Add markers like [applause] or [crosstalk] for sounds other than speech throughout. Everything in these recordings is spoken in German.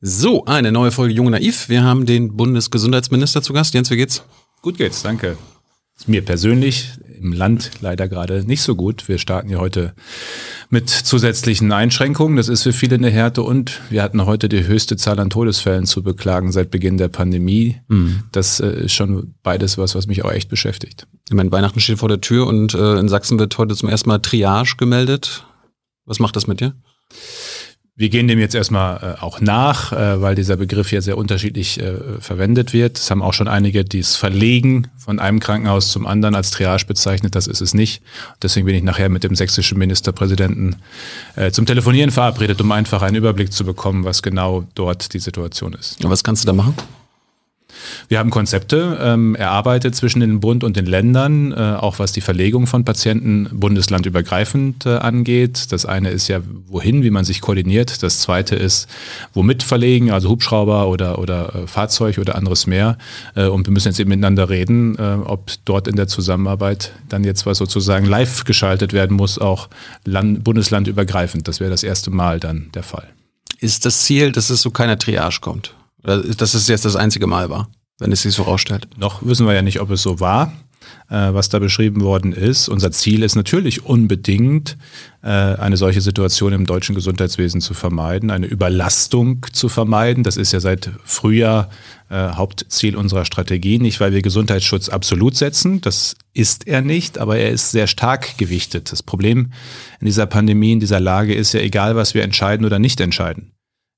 So, eine neue Folge Junge Naiv. Wir haben den Bundesgesundheitsminister zu Gast. Jens, wie geht's? Gut geht's, danke. Mir persönlich im Land leider gerade nicht so gut. Wir starten ja heute mit zusätzlichen Einschränkungen. Das ist für viele eine Härte und wir hatten heute die höchste Zahl an Todesfällen zu beklagen seit Beginn der Pandemie. Mhm. Das äh, ist schon beides was, was mich auch echt beschäftigt. Ich meine, Weihnachten steht vor der Tür und äh, in Sachsen wird heute zum ersten Mal Triage gemeldet. Was macht das mit dir? Wir gehen dem jetzt erstmal äh, auch nach, äh, weil dieser Begriff ja sehr unterschiedlich äh, verwendet wird. Es haben auch schon einige, es verlegen von einem Krankenhaus zum anderen als Triage bezeichnet. Das ist es nicht. Deswegen bin ich nachher mit dem sächsischen Ministerpräsidenten äh, zum Telefonieren verabredet, um einfach einen Überblick zu bekommen, was genau dort die Situation ist. Und was kannst du da machen? Wir haben Konzepte ähm, erarbeitet zwischen den Bund und den Ländern, äh, auch was die Verlegung von Patienten bundeslandübergreifend äh, angeht. Das eine ist ja, wohin, wie man sich koordiniert. Das zweite ist, womit verlegen, also Hubschrauber oder, oder äh, Fahrzeug oder anderes mehr. Äh, und wir müssen jetzt eben miteinander reden, äh, ob dort in der Zusammenarbeit dann jetzt was sozusagen live geschaltet werden muss, auch land, bundeslandübergreifend. Das wäre das erste Mal dann der Fall. Ist das Ziel, dass es zu keiner Triage kommt? Dass es jetzt das einzige Mal war, wenn es sich so rausstellt? Noch wissen wir ja nicht, ob es so war, äh, was da beschrieben worden ist. Unser Ziel ist natürlich unbedingt, äh, eine solche Situation im deutschen Gesundheitswesen zu vermeiden, eine Überlastung zu vermeiden. Das ist ja seit Frühjahr äh, Hauptziel unserer Strategie. Nicht, weil wir Gesundheitsschutz absolut setzen, das ist er nicht, aber er ist sehr stark gewichtet. Das Problem in dieser Pandemie, in dieser Lage ist ja egal, was wir entscheiden oder nicht entscheiden.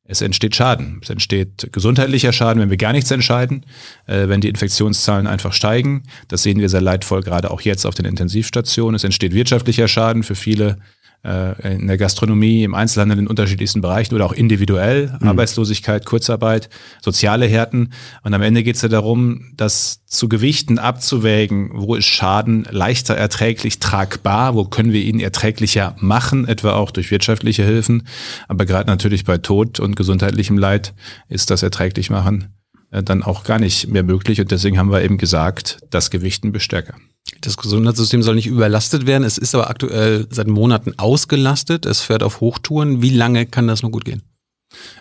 Es entsteht Schaden. Es entsteht gesundheitlicher Schaden, wenn wir gar nichts entscheiden, äh, wenn die Infektionszahlen einfach steigen. Das sehen wir sehr leidvoll, gerade auch jetzt auf den Intensivstationen. Es entsteht wirtschaftlicher Schaden für viele in der Gastronomie, im Einzelhandel in unterschiedlichsten Bereichen oder auch individuell, mhm. Arbeitslosigkeit, Kurzarbeit, soziale Härten. Und am Ende geht es ja darum, das zu gewichten, abzuwägen, wo ist Schaden leichter erträglich tragbar, wo können wir ihn erträglicher machen, etwa auch durch wirtschaftliche Hilfen. Aber gerade natürlich bei Tod und gesundheitlichem Leid ist das erträglich machen äh, dann auch gar nicht mehr möglich. Und deswegen haben wir eben gesagt, das Gewichten bestärker. Das Gesundheitssystem soll nicht überlastet werden. Es ist aber aktuell seit Monaten ausgelastet. Es fährt auf Hochtouren. Wie lange kann das noch gut gehen?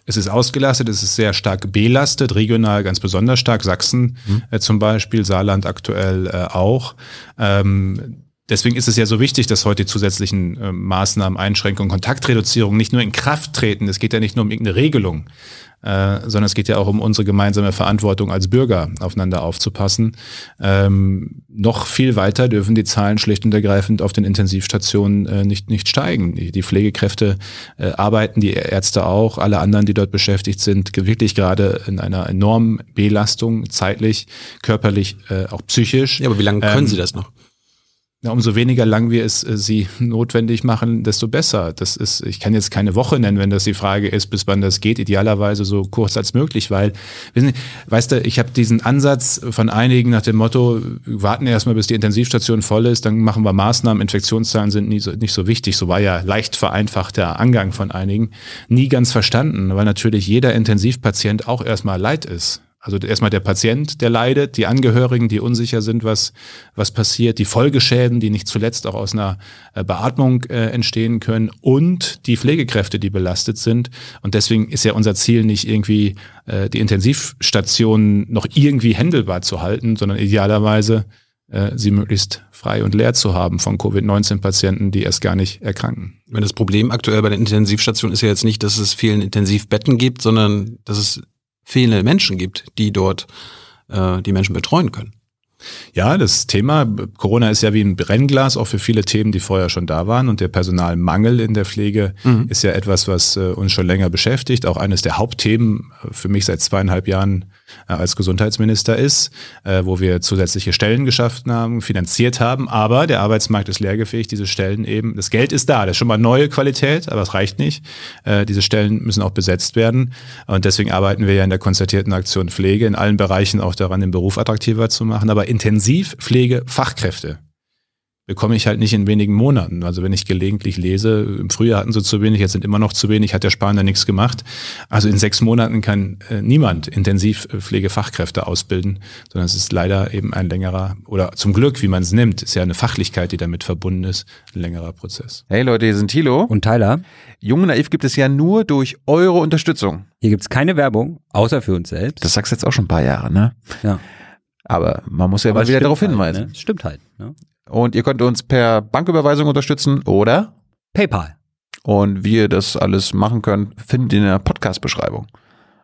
Es ist ausgelastet, es ist sehr stark belastet, regional ganz besonders stark, Sachsen mhm. äh, zum Beispiel, Saarland aktuell äh, auch. Ähm, Deswegen ist es ja so wichtig, dass heute die zusätzlichen äh, Maßnahmen, Einschränkungen, Kontaktreduzierung nicht nur in Kraft treten. Es geht ja nicht nur um irgendeine Regelung, äh, sondern es geht ja auch um unsere gemeinsame Verantwortung als Bürger aufeinander aufzupassen. Ähm, noch viel weiter dürfen die Zahlen schlicht und ergreifend auf den Intensivstationen äh, nicht, nicht steigen. Die, die Pflegekräfte äh, arbeiten, die Ärzte auch, alle anderen, die dort beschäftigt sind, wirklich gerade in einer enormen Belastung, zeitlich, körperlich, äh, auch psychisch. Ja, aber wie lange können ähm, Sie das noch? Ja, umso weniger lang wir es äh, sie notwendig machen, desto besser. Das ist, ich kann jetzt keine Woche nennen, wenn das die Frage ist, bis wann das geht. Idealerweise so kurz als möglich, weil, weißt du, ich habe diesen Ansatz von einigen nach dem Motto, warten erstmal, bis die Intensivstation voll ist, dann machen wir Maßnahmen, Infektionszahlen sind nie so, nicht so wichtig. So war ja leicht vereinfachter Angang von einigen. Nie ganz verstanden, weil natürlich jeder Intensivpatient auch erstmal leid ist. Also erstmal der Patient, der leidet, die Angehörigen, die unsicher sind, was, was passiert, die Folgeschäden, die nicht zuletzt auch aus einer äh, Beatmung äh, entstehen können und die Pflegekräfte, die belastet sind. Und deswegen ist ja unser Ziel nicht irgendwie äh, die Intensivstationen noch irgendwie händelbar zu halten, sondern idealerweise äh, sie möglichst frei und leer zu haben von Covid-19-Patienten, die erst gar nicht erkranken. Das Problem aktuell bei den Intensivstationen ist ja jetzt nicht, dass es vielen Intensivbetten gibt, sondern dass es fehlende Menschen gibt, die dort äh, die Menschen betreuen können. Ja, das Thema Corona ist ja wie ein Brennglas auch für viele Themen, die vorher schon da waren. Und der Personalmangel in der Pflege mhm. ist ja etwas, was äh, uns schon länger beschäftigt. Auch eines der Hauptthemen äh, für mich seit zweieinhalb Jahren als Gesundheitsminister ist, äh, wo wir zusätzliche Stellen geschaffen haben, finanziert haben. Aber der Arbeitsmarkt ist leergefähigt, diese Stellen eben, das Geld ist da, das ist schon mal neue Qualität, aber es reicht nicht. Äh, diese Stellen müssen auch besetzt werden. Und deswegen arbeiten wir ja in der konzertierten Aktion Pflege in allen Bereichen auch daran, den Beruf attraktiver zu machen. Aber Intensivpflegefachkräfte, bekomme ich halt nicht in wenigen Monaten. Also wenn ich gelegentlich lese, im Frühjahr hatten sie zu wenig, jetzt sind immer noch zu wenig, hat der Spahn da nichts gemacht. Also in sechs Monaten kann äh, niemand Intensivpflegefachkräfte ausbilden, sondern es ist leider eben ein längerer, oder zum Glück, wie man es nimmt, ist ja eine Fachlichkeit, die damit verbunden ist, ein längerer Prozess. Hey Leute, hier sind Thilo. Und Tyler. Junge Naiv gibt es ja nur durch eure Unterstützung. Hier gibt's keine Werbung, außer für uns selbst. Das sagst du jetzt auch schon ein paar Jahre, ne? Ja. Aber man muss ja Aber mal es wieder darauf halt, hinweisen. Ne? Stimmt halt. Ne? Und ihr könnt uns per Banküberweisung unterstützen oder PayPal. und wie ihr das alles machen könnt, findet ihr in der Podcast-Beschreibung.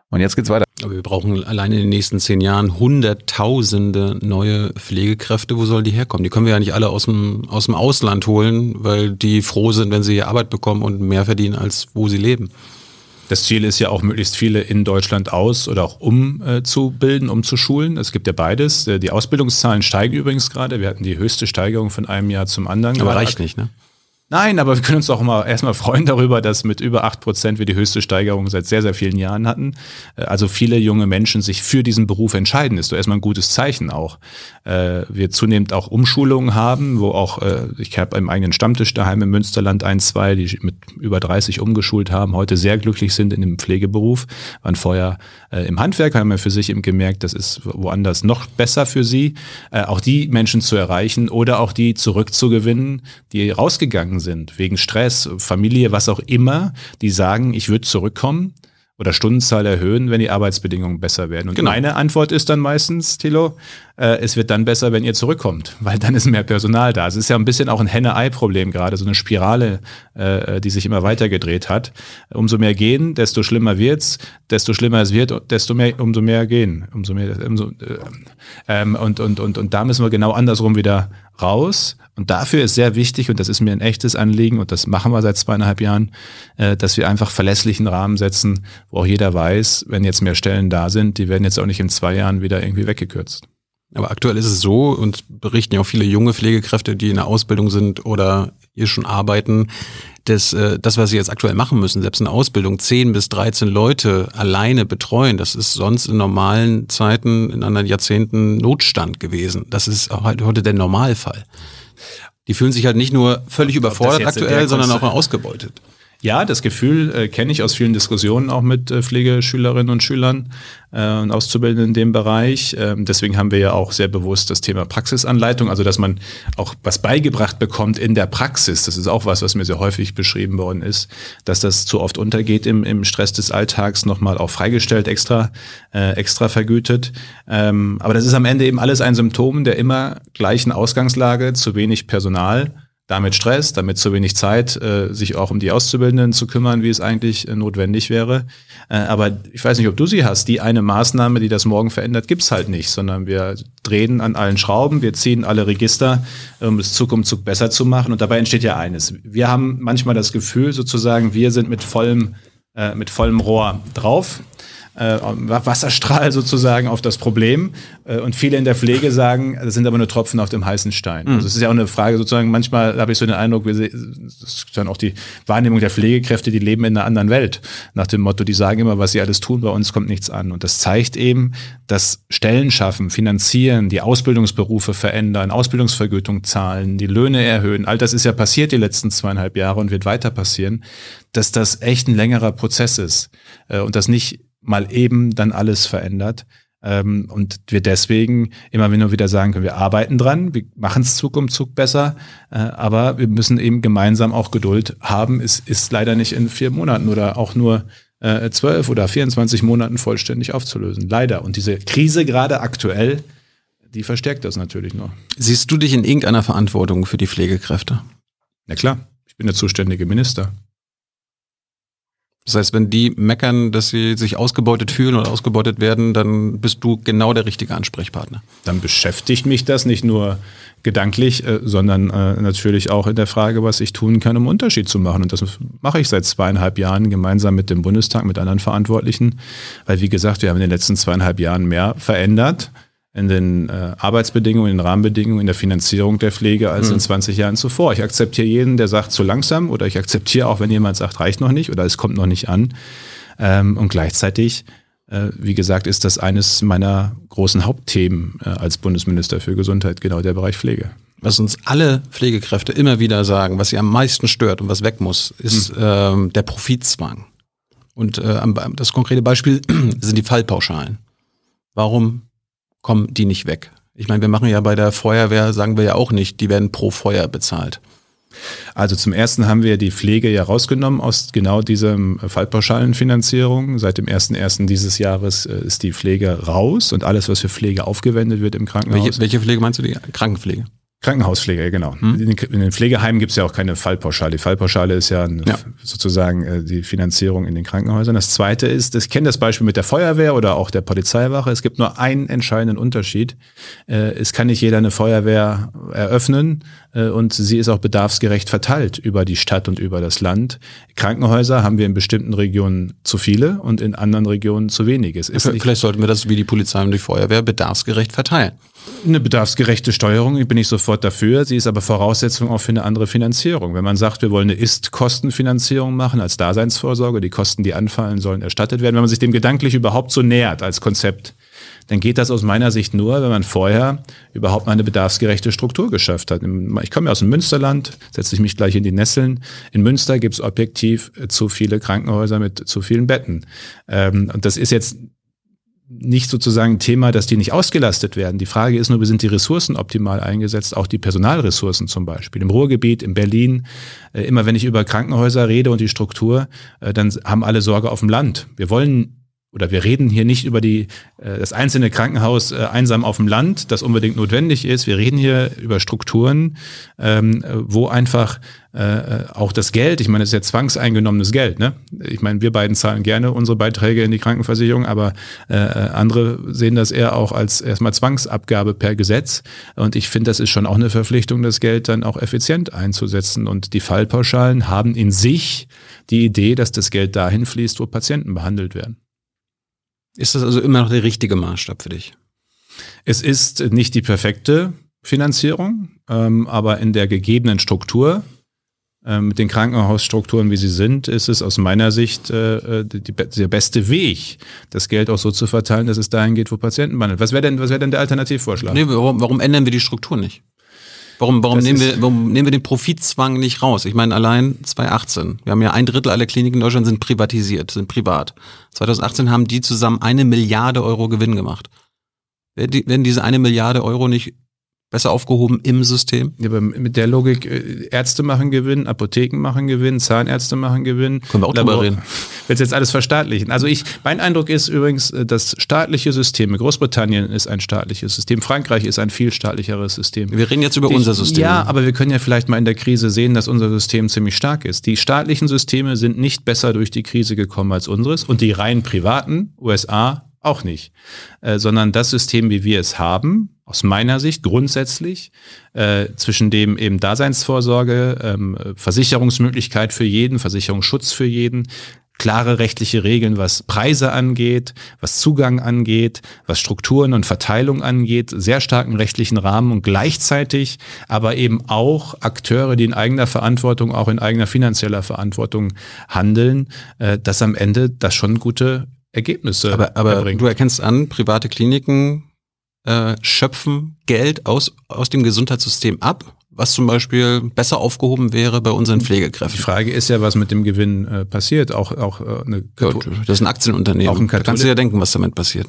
Und jetzt geht's weiter. Aber wir brauchen alleine in den nächsten zehn Jahren hunderttausende neue Pflegekräfte. Wo sollen die herkommen? Die können wir ja nicht alle aus dem, aus dem Ausland holen, weil die froh sind, wenn sie hier Arbeit bekommen und mehr verdienen, als wo sie leben. Das Ziel ist ja auch, möglichst viele in Deutschland aus- oder auch umzubilden, umzuschulen. Es gibt ja beides. Äh, Die Ausbildungszahlen steigen übrigens gerade. Wir hatten die höchste Steigerung von einem Jahr zum anderen. Aber reicht nicht, ne? Nein, aber wir können uns auch mal erstmal freuen darüber, dass mit über acht Prozent wir die höchste Steigerung seit sehr, sehr vielen Jahren hatten. Äh, Also viele junge Menschen sich für diesen Beruf entscheiden, ist doch erstmal ein gutes Zeichen auch. Äh, Wir zunehmend auch Umschulungen haben, wo auch, äh, ich habe im eigenen Stammtisch daheim im Münsterland ein, zwei, die mit über 30 umgeschult haben, heute sehr glücklich sind in dem Pflegeberuf, waren vorher im Handwerk, haben ja für sich eben gemerkt, das ist woanders noch besser für sie, auch die Menschen zu erreichen oder auch die zurückzugewinnen, die rausgegangen sind, wegen Stress, Familie, was auch immer, die sagen, ich würde zurückkommen oder Stundenzahl erhöhen, wenn die Arbeitsbedingungen besser werden. Und Genau. meine Antwort ist dann meistens, Thilo, äh, es wird dann besser, wenn ihr zurückkommt, weil dann ist mehr Personal da. Es ist ja ein bisschen auch ein Henne-Ei-Problem gerade, so eine Spirale, äh, die sich immer weiter gedreht hat. Umso mehr gehen, desto schlimmer wird's, desto schlimmer es wird, desto mehr, umso mehr gehen, umso mehr, umso, äh, ähm, und, und, und, und da müssen wir genau andersrum wieder raus. Und dafür ist sehr wichtig, und das ist mir ein echtes Anliegen, und das machen wir seit zweieinhalb Jahren, äh, dass wir einfach verlässlichen Rahmen setzen, wo auch jeder weiß, wenn jetzt mehr Stellen da sind, die werden jetzt auch nicht in zwei Jahren wieder irgendwie weggekürzt. Aber aktuell ist es so, und berichten ja auch viele junge Pflegekräfte, die in der Ausbildung sind oder hier schon arbeiten, dass äh, das, was sie jetzt aktuell machen müssen, selbst in der Ausbildung 10 bis 13 Leute alleine betreuen, das ist sonst in normalen Zeiten, in anderen Jahrzehnten Notstand gewesen. Das ist auch halt heute der Normalfall. Die fühlen sich halt nicht nur völlig überfordert aktuell, der sondern auch ausgebeutet. Ja, das Gefühl äh, kenne ich aus vielen Diskussionen auch mit äh, Pflegeschülerinnen und Schülern äh, und Auszubildenden in dem Bereich. Ähm, deswegen haben wir ja auch sehr bewusst das Thema Praxisanleitung, also dass man auch was beigebracht bekommt in der Praxis. Das ist auch was, was mir sehr häufig beschrieben worden ist, dass das zu oft untergeht im, im Stress des Alltags, nochmal auch freigestellt, extra, äh, extra vergütet. Ähm, aber das ist am Ende eben alles ein Symptom der immer gleichen Ausgangslage, zu wenig Personal damit Stress, damit zu wenig Zeit, äh, sich auch um die Auszubildenden zu kümmern, wie es eigentlich äh, notwendig wäre. Äh, aber ich weiß nicht, ob du sie hast. Die eine Maßnahme, die das morgen verändert, gibt's halt nicht, sondern wir drehen an allen Schrauben, wir ziehen alle Register, um es Zug um Zug besser zu machen. Und dabei entsteht ja eines. Wir haben manchmal das Gefühl, sozusagen, wir sind mit vollem, äh, mit vollem Rohr drauf äh, Wasserstrahl sozusagen auf das Problem. Äh, und viele in der Pflege sagen, das sind aber nur Tropfen auf dem heißen Stein. Also es ist ja auch eine Frage sozusagen, manchmal habe ich so den Eindruck, wir das ist dann auch die Wahrnehmung der Pflegekräfte, die leben in einer anderen Welt. Nach dem Motto, die sagen immer, was sie alles tun, bei uns kommt nichts an. Und das zeigt eben, dass Stellen schaffen, finanzieren, die Ausbildungsberufe verändern, Ausbildungsvergütung zahlen, die Löhne erhöhen. All das ist ja passiert die letzten zweieinhalb Jahre und wird weiter passieren, dass das echt ein längerer Prozess ist äh, und das nicht mal eben dann alles verändert. Ähm, und wir deswegen immer nur wieder sagen können, wir arbeiten dran, wir machen es Zug um Zug besser, äh, aber wir müssen eben gemeinsam auch Geduld haben. Es ist leider nicht in vier Monaten oder auch nur äh, zwölf oder 24 Monaten vollständig aufzulösen. Leider. Und diese Krise gerade aktuell, die verstärkt das natürlich noch. Siehst du dich in irgendeiner Verantwortung für die Pflegekräfte? Na klar, ich bin der zuständige Minister. Das heißt, wenn die meckern, dass sie sich ausgebeutet fühlen oder ausgebeutet werden, dann bist du genau der richtige Ansprechpartner. dann beschäftigt mich das nicht nur gedanklich, äh, sondern äh, natürlich auch in der Frage, was ich tun kann, um Unterschied zu machen. Und das mache ich seit zweieinhalb Jahren gemeinsam mit dem Bundestag, mit anderen Verantwortlichen. Weil, wie gesagt, wir haben in den letzten zweieinhalb Jahren mehr verändert in den äh, Arbeitsbedingungen, in den Rahmenbedingungen, in der Finanzierung der Pflege als in 20 Jahren zuvor. Ich akzeptiere jeden, der sagt zu langsam oder ich akzeptiere auch, wenn jemand sagt, reicht noch nicht oder es kommt noch nicht an. Ähm, und gleichzeitig äh, wie gesagt, ist das eines meiner großen Hauptthemen äh, als Bundesminister für Gesundheit, genau der Bereich Pflege. was uns alle Pflegekräfte immer wieder sagen, was sie am meisten stört und was weg muss, ist ähm, der Profitzwang. Und äh, das konkrete Beispiel [clears throat] sind die Fallpauschalen. Warum kommen die nicht weg? Ich meine, wir machen ja bei der Feuerwehr, sagen wir ja auch nicht, die werden pro Feuer bezahlt. Also zum ersten haben wir die Pflege ja rausgenommen aus genau diesem Fallpauschalenfinanzierung. Seit dem 1.1. dieses Jahres äh, ist die Pflege raus und alles, was für Pflege aufgewendet wird im Krankenhaus. Welche, welche Pflege meinst du? Die Krankenpflege. Krankenhauspflege, genau. In, den, in den Pflegeheimen gibt es ja auch keine Fallpauschale. Die Fallpauschale ist ja, Ja. sozusagen äh, die Finanzierung in den Krankenhäusern. Das zweite ist, ich kenne das Beispiel mit der Feuerwehr oder auch der Polizeiwache. Es gibt nur einen entscheidenden Unterschied. Äh, Es kann nicht jeder eine Feuerwehr eröffnen äh, und sie ist auch bedarfsgerecht verteilt über die Stadt und über das Land. Krankenhäuser haben wir in bestimmten Regionen zu viele und in anderen Regionen zu wenige. Es ist Vielleicht sollten wir das wie die Polizei und die Feuerwehr bedarfsgerecht verteilen. Eine bedarfsgerechte Steuerung, bin ich sofort dafür. Sie ist aber Voraussetzung auch für eine andere Finanzierung. Wenn man sagt, wir wollen eine Ist-Kostenfinanzierung machen als Daseinsvorsorge, die Kosten, die anfallen, sollen erstattet werden. Wenn man sich dem gedanklich überhaupt so nähert als Konzept, dann geht das aus meiner Sicht nur, wenn man vorher überhaupt mal eine bedarfsgerechte Struktur geschafft hat. Ich komme ja aus dem Münsterland, setze ich mich gleich in die Nesseln. In Münster gibt es objektiv zu viele Krankenhäuser mit zu vielen Betten. Ähm, Und das ist jetzt nicht sozusagen ein Thema, dass die nicht ausgelastet werden. Die Frage ist nur, wie sind die Ressourcen optimal eingesetzt, auch die Personalressourcen zum Beispiel. Im Ruhrgebiet, in Berlin, äh, immer wenn ich über Krankenhäuser rede und die Struktur, äh, dann haben alle Sorge auf dem Land. Wir wollen oder wir reden hier nicht über die, äh, das einzelne Krankenhaus äh, einsam auf dem Land, das unbedingt notwendig ist. Wir reden hier über Strukturen, ähm, äh, wo einfach äh, auch das Geld, ich meine, es ist ja zwangseingenommenes Geld. Ne? Ich meine, wir beiden zahlen gerne unsere Beiträge in die Krankenversicherung, aber andere sehen das eher auch als erstmal Zwangsabgabe per Gesetz. Und ich finde, das ist schon auch eine Verpflichtung, das Geld dann auch effizient einzusetzen. Und die Fallpauschalen haben in sich die Idee, dass das Geld dahin fließt, wo Patienten behandelt werden. Ist das also immer noch der richtige Maßstab für dich? Es ist nicht die perfekte Finanzierung, ähm, aber in der gegebenen Struktur, ähm, mit den Krankenhausstrukturen, wie sie sind, ist es aus meiner Sicht äh, die, die, der beste Weg, das Geld auch so zu verteilen, dass es dahin geht, wo Patienten behandelt. Was wäre denn, was wäre denn der Alternativvorschlag? Nee, warum, warum ändern wir die Struktur nicht? Warum, warum, Das nehmen wir, warum nehmen wir den Profitzwang nicht raus? Ich meine, allein 2018, wir haben ja ein Drittel aller Kliniken in Deutschland sind privatisiert, sind privat. 2018 haben die zusammen eine Milliarde Euro Gewinn gemacht. Werden diese eine Milliarde Euro nicht besser aufgehoben im System? Ja, aber mit der Logik, äh, Ärzte machen Gewinn, Apotheken machen Gewinn, Zahnärzte machen Gewinn. Können wir auch drüber reden. Willst jetzt alles verstaatlichen? Also ich, mein Eindruck ist übrigens, äh, das staatliche System, Großbritannien ist ein staatliches System, Frankreich ist ein viel staatlicheres System. Wir reden jetzt über Die- unser System. Ja, aber wir können ja vielleicht mal in der Krise sehen, dass unser System ziemlich stark ist. Die staatlichen Systeme sind nicht besser durch die Krise gekommen als unseres und die rein privaten, USA, auch nicht. Äh, sondern das System, wie wir es haben, aus meiner Sicht grundsätzlich, äh, zwischen dem eben Daseinsvorsorge, ähm, Versicherungsmöglichkeit für jeden, Versicherungsschutz für jeden, klare rechtliche Regeln, was Preise angeht, was Zugang angeht, was Strukturen und Verteilung angeht, sehr starken rechtlichen Rahmen und gleichzeitig aber eben auch Akteure, die in eigener Verantwortung, auch in eigener finanzieller Verantwortung handeln, äh, dass am Ende das schon gute Ergebnisse aber, aber erbringt. du erkennst an, private Kliniken äh, schöpfen Geld aus, aus dem Gesundheitssystem ab, was zum Beispiel besser aufgehoben wäre bei unseren Die Pflegekräften. Frage ist ja, was mit dem Gewinn äh, passiert. Auch, auch äh, eine Gut, das ist ein Aktienunternehmen. Auch ein da kannst du ja denken, was damit passiert.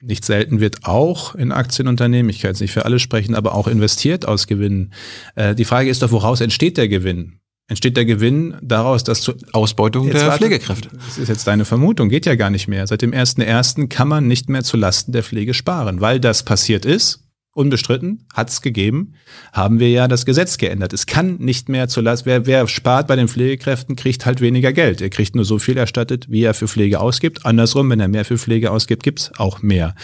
nicht selten wird auch in Aktienunternehmen, ich kann jetzt nicht für alle sprechen, aber auch investiert aus Gewinnen. Äh, die Frage ist doch, woraus entsteht der Gewinn? Entsteht der Gewinn daraus, dass zu, Ausbeutung Jetzt der warte. Pflegekräfte. Das ist jetzt deine Vermutung, geht ja gar nicht mehr. Seit dem 1.1. kann man nicht mehr zu Lasten der Pflege sparen, weil das passiert ist. Unbestritten, hat's gegeben, haben wir ja das Gesetz geändert. Es kann nicht mehr zu Last, wer, wer spart bei den Pflegekräften, kriegt halt weniger Geld. Er kriegt nur so viel erstattet, wie er für Pflege ausgibt. Andersrum, wenn er mehr für Pflege ausgibt, gibt's auch mehr.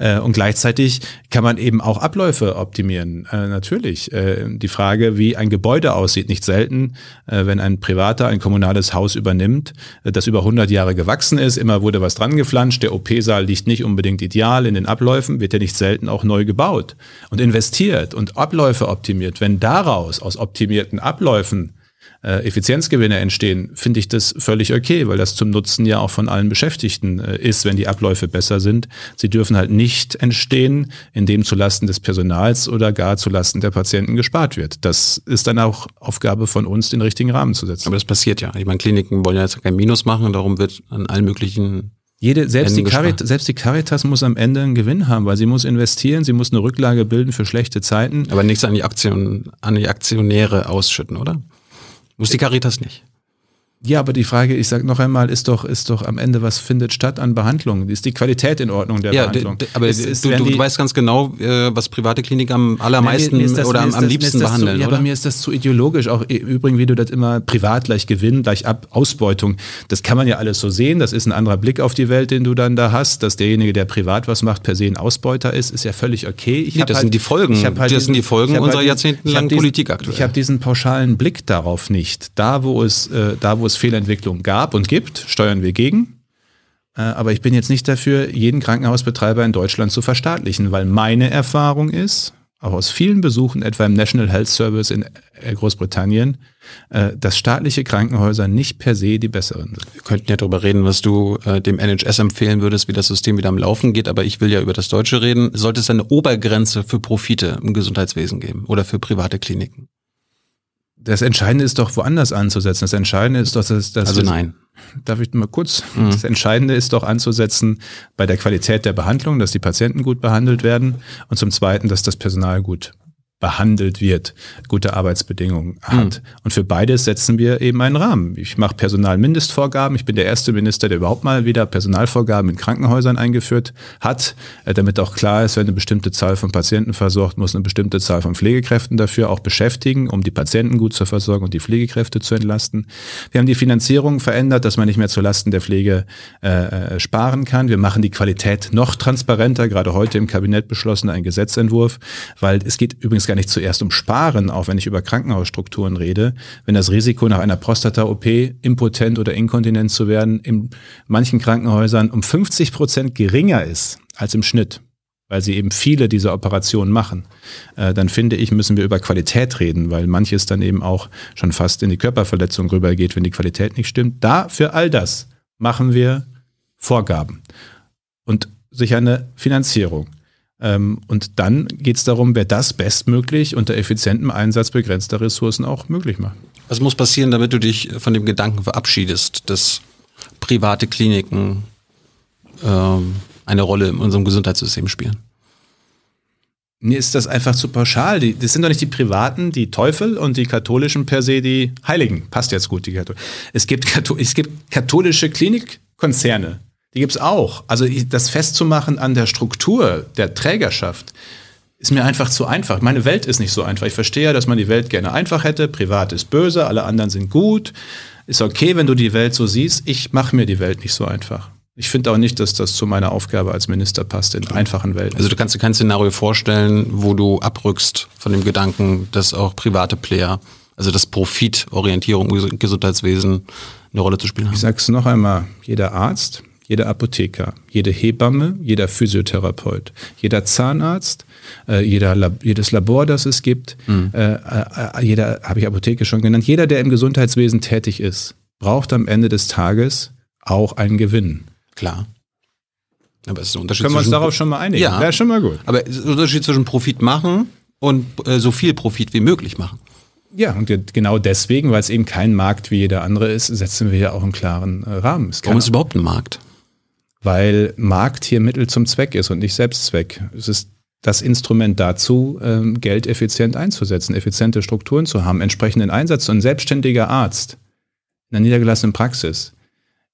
Äh, und gleichzeitig kann man eben auch Abläufe optimieren. Äh, natürlich. Äh, die Frage, wie ein Gebäude aussieht, nicht selten, äh, wenn ein Privater ein kommunales Haus übernimmt, äh, das über 100 Jahre gewachsen ist, immer wurde was dran geflanscht, der OP-Saal liegt nicht unbedingt ideal in den Abläufen, wird er nicht selten auch neu gebaut und investiert und Abläufe optimiert. Wenn daraus aus optimierten Abläufen äh, Effizienzgewinne entstehen, finde ich das völlig okay, weil das zum Nutzen ja auch von allen Beschäftigten äh, ist, wenn die Abläufe besser sind. Sie dürfen halt nicht entstehen, indem zulasten des Personals oder gar zulasten der Patienten gespart wird. Das ist dann auch Aufgabe von uns, den richtigen Rahmen zu setzen. Aber das passiert ja. Ich meine, Kliniken wollen ja jetzt kein Minus machen, darum wird an allen möglichen jede, selbst, die Enden Carit, gespart. selbst die Caritas muss am Ende einen Gewinn haben, weil sie muss investieren, sie muss eine Rücklage bilden für schlechte Zeiten. Aber nichts an die, Aktion, an die Aktionäre ausschütten, oder? Muss die Caritas nicht. Ja, aber die Frage, ich sage noch einmal, ist doch, ist doch am Ende, was findet statt an Behandlung? Ist die Qualität in Ordnung der Ja, Behandlung? d- aber ist, ist, du, du, die- du weißt ganz genau, äh, was private Kliniken am allermeisten ist das- oder am, das- liebsten das behandeln, zu, ja, aber mir ist das zu ideologisch. Auch übrigens, wie du das immer privat gleich Gewinn, gleich Ab Ausbeutung. Das kann man ja alles so sehen. Das ist ein anderer Blick auf die Welt, den du dann da hast. Dass derjenige, der privat was macht, per se ein Ausbeuter ist, ist ja völlig okay. Ich Nee, das sind die Folgen. ich hab Das sind die Folgen unserer diesen- jahrzehntelangen diesen- Politik aktuell. Ich habe diesen pauschalen Blick darauf nicht. Da, wo es, äh, da, wo es Fehlentwicklung gab und gibt, steuern wir gegen. Äh, Aber ich bin jetzt nicht dafür, jeden Krankenhausbetreiber in Deutschland zu verstaatlichen, weil meine Erfahrung ist, auch aus vielen Besuchen, etwa im National Health Service in äh, Großbritannien, äh, dass staatliche Krankenhäuser nicht per se die besseren sind. Wir könnten ja darüber reden, was du dem NHS empfehlen würdest, wie das System wieder am Laufen geht, aber ich will ja über das Deutsche reden. Sollte es eine Obergrenze für Profite im Gesundheitswesen geben oder für private Kliniken? Das Entscheidende ist doch woanders anzusetzen. Das Entscheidende ist doch, dass, dass Also nein. Darf ich mal kurz? Mhm. Das Entscheidende ist doch anzusetzen bei der Qualität der Behandlung, dass die Patienten gut behandelt werden und zum Zweiten, dass das Personal gut behandelt wird, gute Arbeitsbedingungen hat. Und für beides setzen wir eben einen Rahmen. Ich mache Personalmindestvorgaben. Ich bin der erste Minister, der überhaupt mal wieder Personalvorgaben in Krankenhäusern eingeführt hat, äh, damit auch klar ist, wenn eine bestimmte Zahl von Patienten versorgt, muss eine bestimmte Zahl von Pflegekräften dafür auch beschäftigen, um die Patienten gut zu versorgen und die Pflegekräfte zu entlasten. Wir haben die Finanzierung verändert, dass man nicht mehr zulasten der Pflege äh, äh, sparen kann. Wir machen die Qualität noch transparenter, gerade heute im Kabinett beschlossen, ein Gesetzentwurf, weil es geht übrigens gar nicht zuerst um Sparen, auch wenn ich über Krankenhausstrukturen rede. Wenn das Risiko nach einer Prostata-OP impotent oder inkontinent zu werden in manchen Krankenhäusern um 50 Prozent geringer ist als im Schnitt, weil sie eben viele dieser Operationen machen, äh, dann finde ich, müssen wir über Qualität reden, weil manches dann eben auch schon fast in die Körperverletzung rübergeht, wenn die Qualität nicht stimmt. Da für all das machen wir Vorgaben und sicher eine Finanzierung. Ähm, und dann geht es darum, wer das bestmöglich unter effizientem Einsatz begrenzter Ressourcen auch möglich macht. Was muss passieren, damit du dich von dem Gedanken verabschiedest, dass private Kliniken ähm, eine Rolle in unserem Gesundheitssystem spielen? Mir ist das einfach zu pauschal. Die, das sind doch nicht die Privaten, die Teufel und die Katholischen per se die Heiligen. Passt jetzt gut, die Kathol es gibt, Katho es gibt katholische Klinikkonzerne. Die gibt's auch. Also das festzumachen an der Struktur der Trägerschaft ist mir einfach zu einfach. Meine Welt ist nicht so einfach. Ich verstehe ja, dass man die Welt gerne einfach hätte. Privat ist böse, alle anderen sind gut. Ist okay, wenn du die Welt so siehst. Ich mache mir die Welt nicht so einfach. Ich finde auch nicht, dass das zu meiner Aufgabe als Minister passt in einfachen Welten. Also du kannst dir kein Szenario vorstellen, wo du abrückst von dem Gedanken, dass auch private Player, also das Profitorientierung im Ges- Gesundheitswesen eine Rolle zu spielen haben. Ich sag's noch einmal, jeder Arzt, jeder Apotheker, jede Hebamme, jeder Physiotherapeut, jeder Zahnarzt, äh, jeder Lab, jedes Labor, das es gibt, äh, äh, jeder, habe ich Apotheke schon genannt, jeder, der im Gesundheitswesen tätig ist, braucht am Ende des Tages auch einen Gewinn. Klar. Aber es ist ein Unterschied Können wir uns darauf schon mal einigen? Ja. Wäre schon mal gut. Aber es ist ein Unterschied zwischen Profit machen und äh, so viel Profit wie möglich machen. Ja, und genau deswegen, weil es eben kein Markt wie jeder andere ist, setzen wir ja auch einen klaren äh, Rahmen. Es Warum ist es überhaupt ein Markt? Weil Markt hier Mittel zum Zweck ist und nicht Selbstzweck. Es ist das Instrument dazu, ähm, Geld effizient einzusetzen, effiziente Strukturen zu haben, entsprechenden Einsatz. Und ein selbstständiger Arzt in einer niedergelassenen Praxis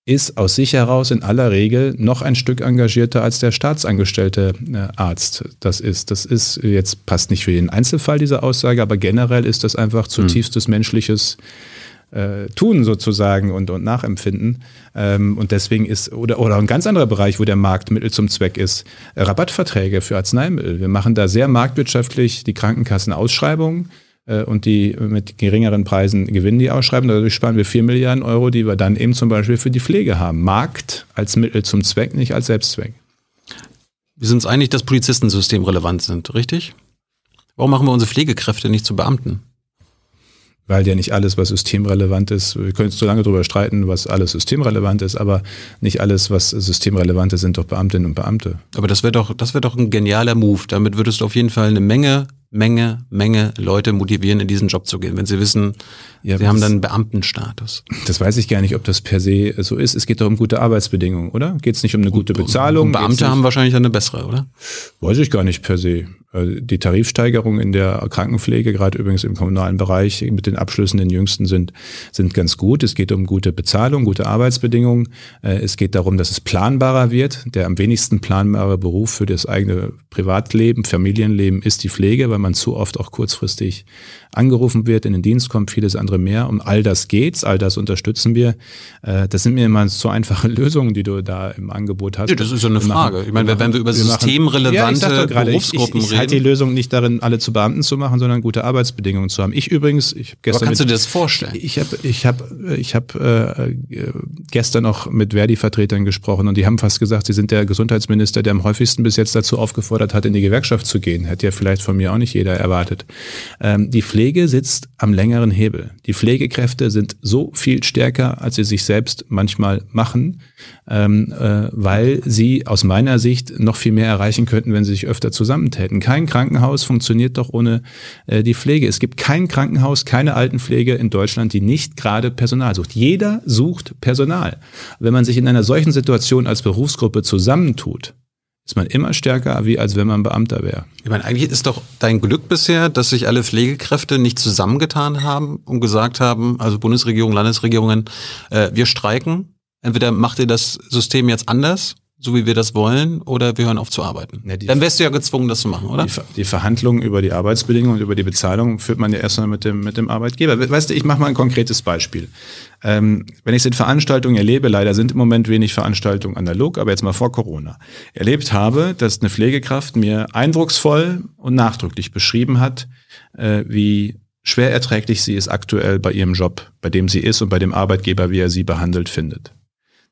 ist aus sich heraus in aller Regel noch ein Stück engagierter als der staatsangestellte äh, Arzt das ist. Das ist jetzt passt nicht für den Einzelfall diese Aussage, aber generell ist das einfach zutiefstes menschliches äh, tun sozusagen und, und nachempfinden. Ähm, und deswegen ist, oder, oder ein ganz anderer Bereich, wo der Markt Mittel zum Zweck ist, äh, Rabattverträge für Arzneimittel. Wir machen da sehr marktwirtschaftlich die Krankenkassen Ausschreibungen äh, und die mit geringeren Preisen gewinnen die Ausschreibungen. Dadurch sparen wir 4 Milliarden Euro, die wir dann eben zum Beispiel für die Pflege haben. Markt als Mittel zum Zweck, nicht als Selbstzweck. Wir sind uns einig, dass Polizistensystem relevant sind, richtig? Warum machen wir unsere Pflegekräfte nicht zu Beamten? Weil ja nicht alles, was systemrelevant ist, wir können jetzt so lange darüber streiten, was alles systemrelevant ist, aber nicht alles, was systemrelevant ist, sind doch Beamtinnen und Beamte. Aber das wäre doch, das wäre doch ein genialer Move. Damit würdest du auf jeden Fall eine Menge, Menge, Menge Leute motivieren, in diesen Job zu gehen, wenn sie wissen, Ja, sie haben dann einen Beamtenstatus. Das weiß ich gar nicht, ob das per se so ist. Es geht doch um gute Arbeitsbedingungen, oder? Geht es nicht um eine gute Bezahlung? Und Beamte haben wahrscheinlich dann eine bessere, oder? Weiß ich gar nicht per se. Äh, Die Tarifsteigerung in der Krankenpflege, gerade übrigens im kommunalen Bereich mit den Abschlüssen, den jüngsten, sind, sind ganz gut. Es geht um gute Bezahlung, gute Arbeitsbedingungen. Äh, Es geht darum, dass es planbarer wird. Der am wenigsten planbare Beruf für das eigene Privatleben, Familienleben ist die Pflege, weil man zu oft auch kurzfristig angerufen wird, in den Dienst kommt, vieles andere mehr. Um all das geht's, all das unterstützen wir. Äh, Das sind mir immer so einfache [laughs] Lösungen, die du da im Angebot hast. Ja, das ist ja eine Wir machen- Frage. Ich meine, wenn wir über wir machen- systemrelevante ja, ich sag doch gerade, ich, ich, Ich halte die. Lösung nicht darin, alle zu Beamten zu machen, sondern gute Arbeitsbedingungen zu haben. Ich übrigens, ich hab Aber gestern kannst du mit, dir das vorstellen? ich habe ich hab, ich hab, äh, äh, gestern noch mit Verdi-Vertretern gesprochen und die haben fast gesagt, sie sind der Gesundheitsminister, der am häufigsten bis jetzt dazu aufgefordert hat, in die Gewerkschaft zu gehen. Hätte ja vielleicht von mir auch nicht jeder erwartet. Ähm, die Pflege sitzt am längeren Hebel. Die Pflegekräfte sind so viel stärker, als sie sich selbst manchmal machen, ähm, äh, weil sie aus meiner Sicht noch viel mehr erreichen könnten, wenn sie sich öfter zusammentäten. Kein Krankenhaus funktioniert doch ohne äh, die Pflege. Es gibt kein Krankenhaus, keine Altenpflege in Deutschland, die nicht gerade Personal sucht. Jeder sucht Personal. Wenn man sich in einer solchen Situation als Berufsgruppe zusammentut, ist man immer stärker, wie als wenn man Beamter wäre. Ich meine, eigentlich ist doch dein Glück bisher, dass sich alle Pflegekräfte nicht zusammengetan haben und gesagt haben, also Bundesregierung, Landesregierungen, äh, wir streiken. Entweder macht ihr das System jetzt anders, so wie wir das wollen, oder wir hören auf zu arbeiten. Ja, Dann wärst du ja gezwungen, das zu machen, oder? Die, Ver- die Verhandlungen über die Arbeitsbedingungen und über die Bezahlung führt man ja erstmal mit dem, mit dem Arbeitgeber. We- Weißt du, ich mache mal ein konkretes Beispiel. Ähm, wenn ich es in Veranstaltungen erlebe, leider sind im Moment wenig Veranstaltungen analog, aber jetzt mal vor Corona, erlebt habe, dass eine Pflegekraft mir eindrucksvoll und nachdrücklich beschrieben hat, äh, wie schwer erträglich sie es aktuell bei ihrem Job, bei dem sie ist und bei dem Arbeitgeber, wie er sie behandelt, findet.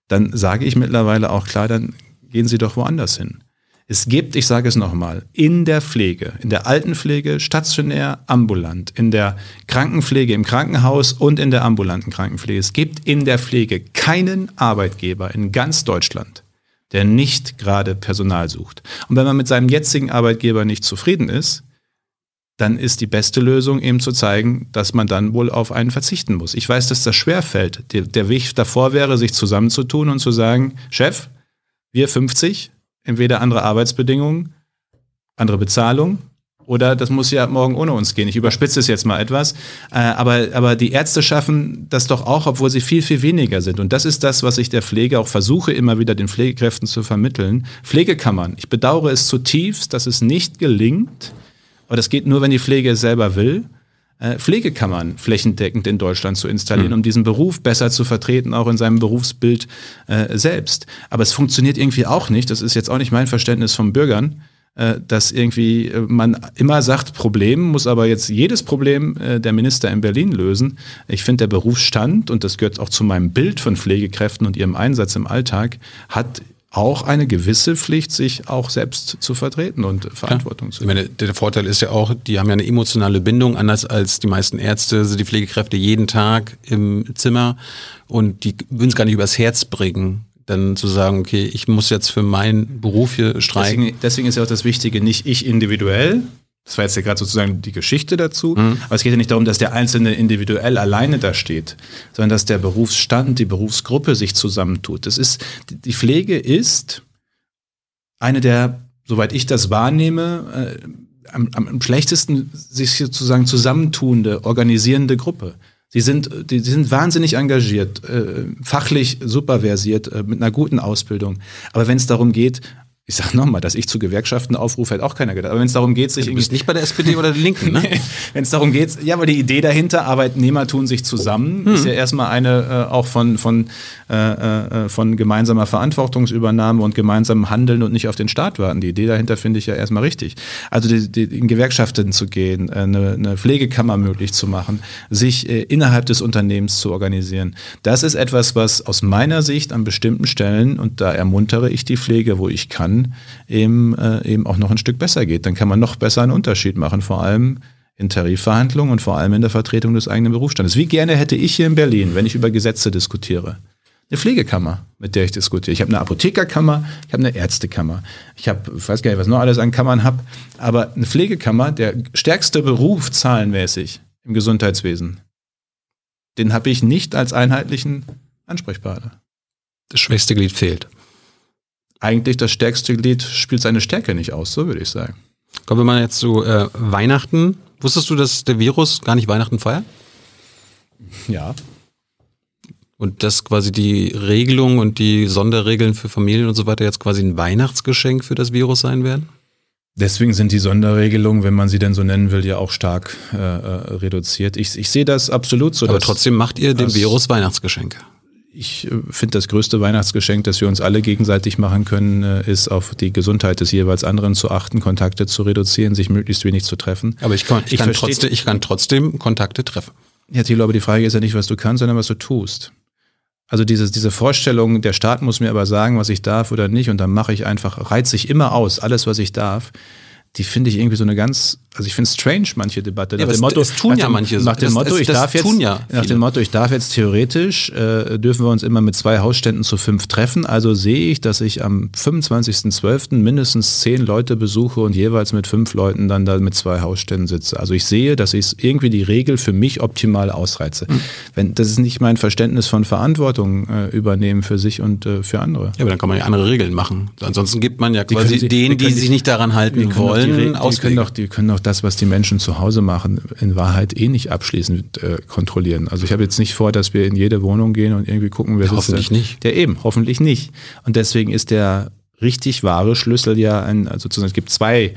Dann sage ich mittlerweile auch klar, dann gehen Sie doch woanders hin. Es gibt, ich sage es nochmal, in der Pflege, in der Altenpflege, stationär, ambulant, in der Krankenpflege im Krankenhaus und in der ambulanten Krankenpflege. Es gibt in der Pflege keinen Arbeitgeber in ganz Deutschland, der nicht gerade Personal sucht. Und wenn man mit seinem jetzigen Arbeitgeber nicht zufrieden ist, dann ist die beste Lösung eben zu zeigen, dass man dann wohl auf einen verzichten muss. Ich weiß, dass das schwer fällt. Der, der Weg davor wäre, sich zusammenzutun und zu sagen, Chef, wir 50, entweder andere Arbeitsbedingungen, andere Bezahlung oder das muss ja morgen ohne uns gehen. Ich überspitze es jetzt mal etwas. Äh, aber, aber die Ärzte schaffen das doch auch, obwohl sie viel, viel weniger sind. Und das ist das, was ich der Pflege auch versuche, immer wieder den Pflegekräften zu vermitteln. Pflegekammern. Ich bedauere es zutiefst, dass es nicht gelingt, aber das geht nur, wenn die Pflege selber will, äh, Pflegekammern flächendeckend in Deutschland zu installieren, um diesen Beruf besser zu vertreten, auch in seinem Berufsbild äh, selbst. Aber es funktioniert irgendwie auch nicht, das ist jetzt auch nicht mein Verständnis von Bürgern, äh, dass irgendwie äh, man immer sagt, Problem, muss aber jetzt jedes Problem äh, der Minister in Berlin lösen. Ich finde, der Berufsstand, und das gehört auch zu meinem Bild von Pflegekräften und ihrem Einsatz im Alltag, hat auch eine gewisse Pflicht, sich auch selbst zu vertreten und Verantwortung zu Ich meine, der Vorteil ist ja auch, die haben ja eine emotionale Bindung, anders als die meisten Ärzte, sind die Pflegekräfte jeden Tag im Zimmer und die würden es gar nicht übers Herz bringen, dann zu sagen, okay, ich muss jetzt für meinen Beruf hier streiken. Deswegen, deswegen ist ja auch das Wichtige, nicht ich individuell. Das war jetzt ja gerade sozusagen die Geschichte dazu. Aber es geht ja nicht darum, dass der Einzelne individuell alleine da steht, sondern dass der Berufsstand, die Berufsgruppe sich zusammentut. Das ist, die Pflege ist eine der, soweit ich das wahrnehme, äh, am, am schlechtesten sich sozusagen zusammentuende, organisierende Gruppe. Sie sind, die, die sind wahnsinnig engagiert, äh, fachlich super versiert, äh, mit einer guten Ausbildung. Aber wenn es darum geht, ich sag nochmal, dass ich zu Gewerkschaften aufrufe, hätte auch keiner gedacht. Aber wenn es darum geht, sich Du bist nicht bei der SPD oder der Linken, ne? [laughs] wenn es darum geht, ja, aber die Idee dahinter, Arbeitnehmer tun sich zusammen, Hm. ist ja erstmal eine äh, auch von, von, äh, äh, von gemeinsamer Verantwortungsübernahme und gemeinsamem Handeln und nicht auf den Staat warten. Die Idee dahinter finde ich ja erstmal richtig. Also die, die, in Gewerkschaften zu gehen, äh, eine, eine Pflegekammer möglich zu machen, sich äh, innerhalb des Unternehmens zu organisieren. Das ist etwas, was aus meiner Sicht an bestimmten Stellen, und da ermuntere ich die Pflege, wo ich kann, eben, äh, eben auch noch ein Stück besser geht. Dann kann man noch besser einen Unterschied machen, vor allem in Tarifverhandlungen und vor allem in der Vertretung des eigenen Berufsstandes. Wie gerne hätte ich hier in Berlin, wenn ich über Gesetze diskutiere, eine Pflegekammer, mit der ich diskutiere. Ich habe eine Apothekerkammer, ich habe eine Ärztekammer. Ich habe, ich weiß gar nicht, was noch alles an Kammern habe, aber eine Pflegekammer, der stärkste Beruf zahlenmäßig im Gesundheitswesen, den habe ich nicht als einheitlichen Ansprechpartner. Das schwächste Glied fehlt. Eigentlich das stärkste Glied spielt seine Stärke nicht aus, so würde ich sagen. Kommen wir mal jetzt zu äh, Weihnachten. Wusstest du, dass der Virus gar nicht Weihnachten feiert? Ja. Und dass quasi die Regelung und die Sonderregeln für Familien und so weiter jetzt quasi ein Weihnachtsgeschenk für das Virus sein werden? Deswegen sind die Sonderregelungen, wenn man sie denn so nennen will, ja auch stark äh, äh reduziert. Ich, ich sehe das absolut so. Aber trotzdem macht ihr dem Virus Weihnachtsgeschenke. Ich äh, finde, das größte Weihnachtsgeschenk, das wir uns alle gegenseitig machen können, äh, ist auf die Gesundheit des jeweils anderen zu achten, Kontakte zu reduzieren, sich möglichst wenig zu treffen. Aber ich kann, ich, ich kann, trotzdem, ich kann trotzdem Kontakte treffen. Ja, Thilo, aber die Frage ist ja nicht, was du kannst, sondern was du tust. Also diese, diese Vorstellung, der Staat muss mir aber sagen, was ich darf oder nicht, und dann mache ich einfach, reize ich immer aus, alles, was ich darf, die finde ich irgendwie so eine ganz, also ich finde es strange, manche Debatte. Nach ja, dem Motto, es tun ja manche Nach dem das, Motto, das, ich das darf jetzt, ja nach dem Motto, ich darf jetzt theoretisch, äh, dürfen wir uns immer mit zwei Hausständen zu fünf treffen. Also sehe ich, dass ich am 25.12. mindestens zehn Leute besuche und jeweils mit fünf Leuten dann da mit zwei Hausständen sitze. Also ich sehe, dass ich irgendwie die Regel für mich optimal ausreize. Mhm. Wenn, das ist nicht mein Verständnis von Verantwortung äh, übernehmen für sich und äh, für andere. Ja, aber dann kann man ja andere Regeln machen. Ansonsten gibt man ja quasi die denen, die, die sich nicht daran halten wollen, die doch, die können doch das, was die Menschen zu Hause machen, in Wahrheit eh nicht abschließend äh, kontrollieren. Also ich habe jetzt nicht vor, dass wir in jede Wohnung gehen und irgendwie gucken, wer ja, Hoffentlich da. nicht. Der eben, hoffentlich nicht. Und deswegen ist der richtig wahre Schlüssel ja ein, also sozusagen, es gibt zwei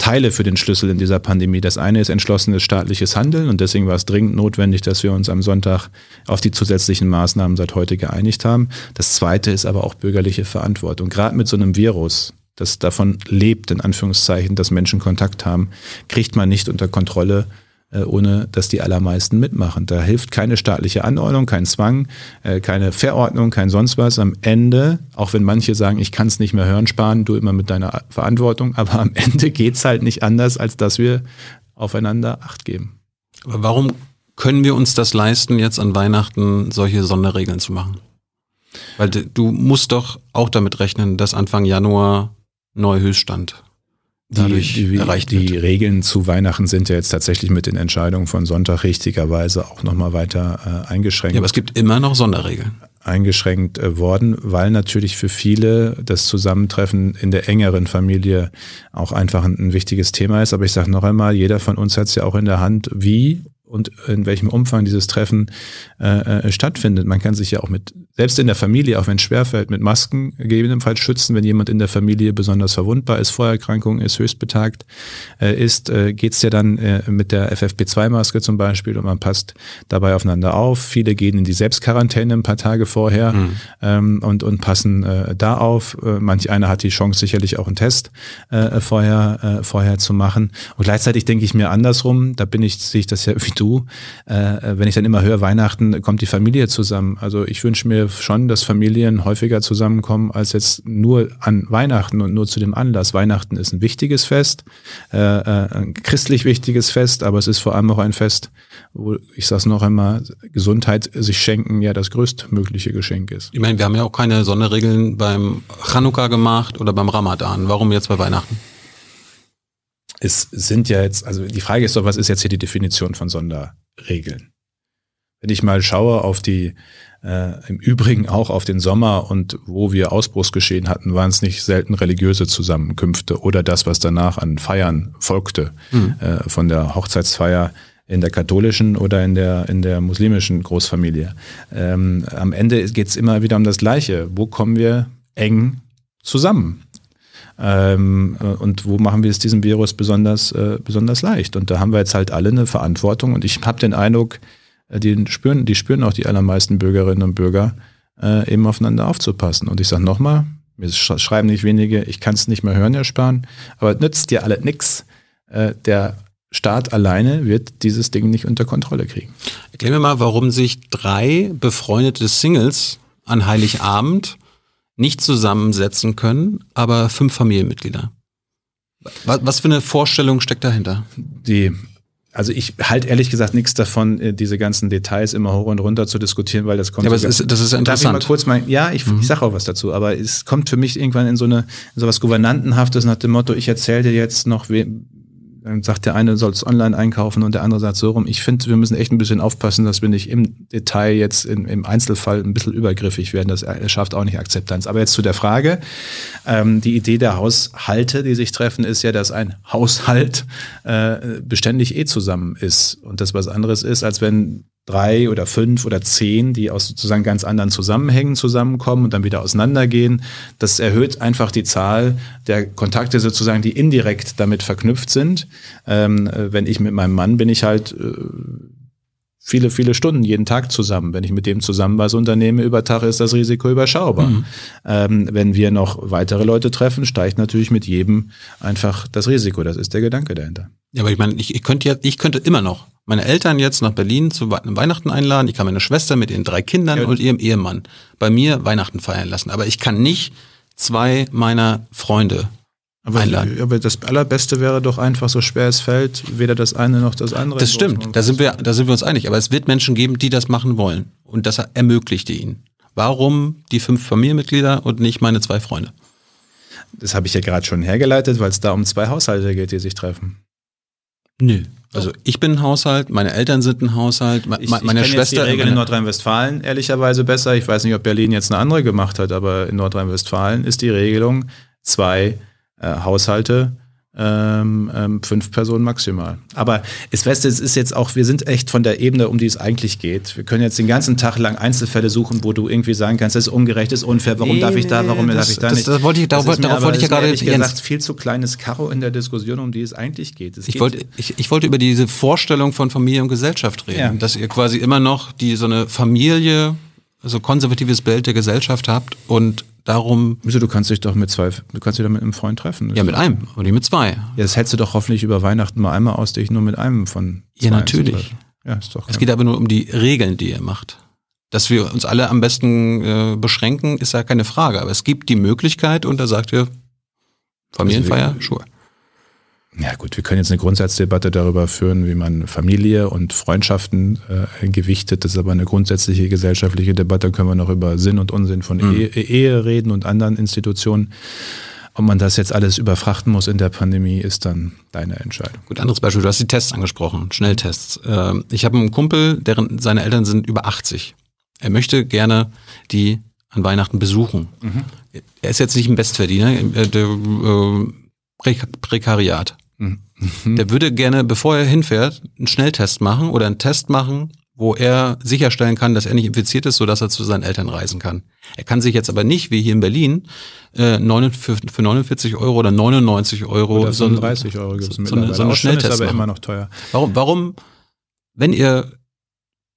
Teile für den Schlüssel in dieser Pandemie. Das eine ist entschlossenes staatliches Handeln und deswegen war es dringend notwendig, dass wir uns am Sonntag auf die zusätzlichen Maßnahmen seit heute geeinigt haben. Das zweite ist aber auch bürgerliche Verantwortung. Gerade mit so einem Virus, das davon lebt, in Anführungszeichen, dass Menschen Kontakt haben, kriegt man nicht unter Kontrolle, äh, ohne dass die allermeisten mitmachen. Da hilft keine staatliche Anordnung, kein Zwang, äh, keine Verordnung, kein sonst was. Am Ende, auch wenn manche sagen, ich kann es nicht mehr hören, sparen du immer mit deiner Verantwortung, aber am Ende geht es halt nicht anders, als dass wir aufeinander Acht geben. Aber warum können wir uns das leisten, jetzt an Weihnachten solche Sonderregeln zu machen? Weil du musst doch auch damit rechnen, dass Anfang Januar Neuhöchststand dadurch die, die, erreicht wird. Die Regeln zu Weihnachten sind ja jetzt tatsächlich mit den Entscheidungen von Sonntag richtigerweise auch nochmal weiter äh, eingeschränkt. Ja, aber es gibt immer noch Sonderregeln. Eingeschränkt äh, worden, weil natürlich für viele das Zusammentreffen in der engeren Familie auch einfach ein, ein wichtiges Thema ist. Aber ich sage noch einmal, jeder von uns hat es ja auch in der Hand, wie und in welchem Umfang dieses Treffen äh, äh, stattfindet. Man kann sich ja auch mit, selbst in der Familie, auch wenn es schwerfällt, mit Masken gegebenenfalls schützen, wenn jemand in der Familie besonders verwundbar ist, Vorerkrankung ist, höchstbetagt äh, ist, äh, geht es ja dann äh, mit der FFP2-Maske zum Beispiel und man passt dabei aufeinander auf. Viele gehen in die Selbstquarantäne ein paar Tage vorher mhm. ähm, und, und passen äh, da auf. Äh, manch einer hat die Chance, sicherlich auch einen Test äh, vorher, äh, vorher zu machen. Und gleichzeitig denke ich mir andersrum, da bin ich, sehe ich das ja [laughs] wie du, äh, wenn ich dann immer höre, Weihnachten kommt die Familie zusammen. Also ich wünsche mir schon, dass Familien häufiger zusammenkommen als jetzt nur an Weihnachten und nur zu dem Anlass. Weihnachten ist ein wichtiges Fest, äh, äh, ein christlich wichtiges Fest, aber es ist vor allem auch ein Fest, wo, ich sage es noch einmal, Gesundheit sich schenken ja das größtmögliche Geschenk ist. Ich meine, wir haben ja auch keine Sonderregeln beim Chanukka gemacht oder beim Ramadan. Warum jetzt bei Weihnachten? Es sind ja jetzt, also die Frage ist doch, was ist jetzt hier die Definition von Sonderregeln? Wenn ich mal schaue auf die, äh, im Übrigen auch auf den Sommer und wo wir Ausbruchsgeschehen hatten, waren es nicht selten religiöse Zusammenkünfte oder das, was danach an Feiern folgte, mhm. äh, von der Hochzeitsfeier in der katholischen oder in der, in der muslimischen Großfamilie. Ähm, am Ende geht es immer wieder um das Gleiche. Wo kommen wir eng zusammen? Ähm, äh, und wo machen wir es diesem Virus besonders, äh, besonders leicht? Und da haben wir jetzt halt alle eine Verantwortung. Und ich habe den Eindruck, äh, die spüren, die spüren auch die allermeisten Bürgerinnen und Bürger, äh, eben aufeinander aufzupassen. Und ich sage nochmal, mir schreiben nicht wenige, ich kann es nicht mehr hören, Herr Spahn, aber nützt dir alle nix. Äh, der Staat alleine wird dieses Ding nicht unter Kontrolle kriegen. Erklär mir mal, warum sich drei befreundete Singles an Heiligabend nicht zusammensetzen können, aber fünf Familienmitglieder. Was, was für eine Vorstellung steckt dahinter? Die also ich halte ehrlich gesagt nichts davon, äh, diese ganzen Details immer hoch und runter zu diskutieren, weil das kommt. Ja, aber es ist, das ist ja Darf ich mal interessant. kurz mal, ja, ich, ich sage auch was dazu, aber es kommt für mich irgendwann in so eine, in so was Gouvernantenhaftes nach dem Motto, ich erzähle dir jetzt noch, we, dann sagt der eine, soll es online einkaufen und der andere sagt so rum. Ich finde, wir müssen echt ein bisschen aufpassen, dass wir nicht im Detail jetzt in, im Einzelfall ein bisschen übergriffig werden. Das schafft auch nicht Akzeptanz. Aber jetzt zu der Frage. Ähm, die Idee der Haushalte, die sich treffen, ist ja, dass ein Haushalt äh, beständig eh zusammen ist. Und das was anderes ist, als wenn drei oder fünf oder zehn, die aus sozusagen ganz anderen Zusammenhängen zusammenkommen und dann wieder auseinandergehen. Das erhöht einfach die Zahl der Kontakte sozusagen, die indirekt damit verknüpft sind. Ähm, äh, wenn ich mit meinem Mann bin ich halt äh, viele, viele Stunden jeden Tag zusammen. Wenn ich mit dem zusammen was unternehme über Tag, ist das Risiko überschaubar. Ähm, wenn wir noch weitere Leute treffen, steigt natürlich mit jedem einfach das Risiko. Das ist der Gedanke dahinter. Ja, aber ich meine, ich, ich könnte jetzt, ich könnte immer noch meine Eltern jetzt nach Berlin zu We- Weihnachten einladen. Ich kann meine Schwester mit ihren drei Kindern Ja. und ihrem Ehemann bei mir Weihnachten feiern lassen. Aber ich kann nicht zwei meiner Freunde Aber, einladen. aber das Allerbeste wäre doch einfach, so schwer es fällt, weder das eine noch das andere. Das stimmt, da sind wir, da sind wir uns einig. Aber es wird Menschen geben, die das machen wollen. Und das ermöglichte ihnen. Warum die fünf Familienmitglieder und nicht meine zwei Freunde? Das habe ich ja gerade schon hergeleitet, weil es da um zwei Haushalte geht, die sich treffen. Nö. Also ich bin ein Haushalt, meine Eltern sind ein Haushalt, me- Ich, me- meine ich Schwester. jetzt die Regeln in Nordrhein-Westfalen ehrlicherweise besser. Ich weiß nicht, ob Berlin jetzt eine andere gemacht hat, aber in Nordrhein-Westfalen ist die Regelung zwei äh, Haushalte, ähm, ähm, fünf Personen maximal. Aber es weißt du, es ist jetzt auch, wir sind echt von der Ebene, um die es eigentlich geht. Wir können jetzt den ganzen Tag lang Einzelfälle suchen, wo du irgendwie sagen kannst, das ist ungerecht, das ist unfair, warum Nee, darf ich da, nee, warum das- darf ich da das- nicht. das wollte ich- darauf- mir darauf wollte ich ja gerade- ehrlich gesagt viel zu kleines Karo in der Diskussion, um die es eigentlich geht. Es Ich geht- wollte, ich, ich wollte über diese Vorstellung von Familie und Gesellschaft reden, Ja. dass ihr quasi immer noch die so eine Familie, so konservatives Bild der Gesellschaft habt und darum Wieso, du kannst dich doch mit zwei, du kannst dich doch mit einem Freund treffen. ja mit einem und nicht mit zwei. Ja, das hättest du doch hoffentlich über Weihnachten mal einmal aus, dich nur mit einem von Ja, zwei natürlich. zu treffen. Ja, ist doch. Es geht aber nur um die Regeln, die ihr macht. Dass wir uns alle am besten äh, beschränken, ist ja keine Frage. Aber es gibt die Möglichkeit und da sagt ihr Familienfeier, Also sure. Ja, gut, wir können jetzt eine Grundsatzdebatte darüber führen, wie man Familie und Freundschaften äh, gewichtet. Das ist aber eine grundsätzliche gesellschaftliche Debatte. Da können wir noch über Sinn und Unsinn von Mhm. Ehe, Ehe reden und anderen Institutionen. Ob man das jetzt alles überfrachten muss in der Pandemie, ist dann deine Entscheidung. Gut, anderes Beispiel. Du hast die Tests angesprochen, Schnelltests. Ähm, ich habe einen Kumpel, deren seine Eltern sind über 80. Er möchte gerne die an Weihnachten besuchen. Er ist jetzt nicht ein Bestverdiener, der äh, Prek Prekariat. [laughs] Der würde gerne, bevor er hinfährt, einen Schnelltest machen oder einen Test machen, wo er sicherstellen kann, dass er nicht infiziert ist, sodass er zu seinen Eltern reisen kann. Er kann sich jetzt aber nicht, wie hier in Berlin, äh, 49 für, für 49 Euro oder 99 Euro Oder so eine- 35 Euro gibt es so, so eine, so eine Schnelltest ist aber machen. immer noch teuer. Warum, warum, wenn ihr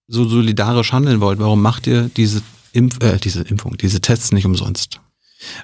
so solidarisch handeln wollt, warum macht ihr diese Impf, äh, diese Impfung, diese Tests nicht umsonst?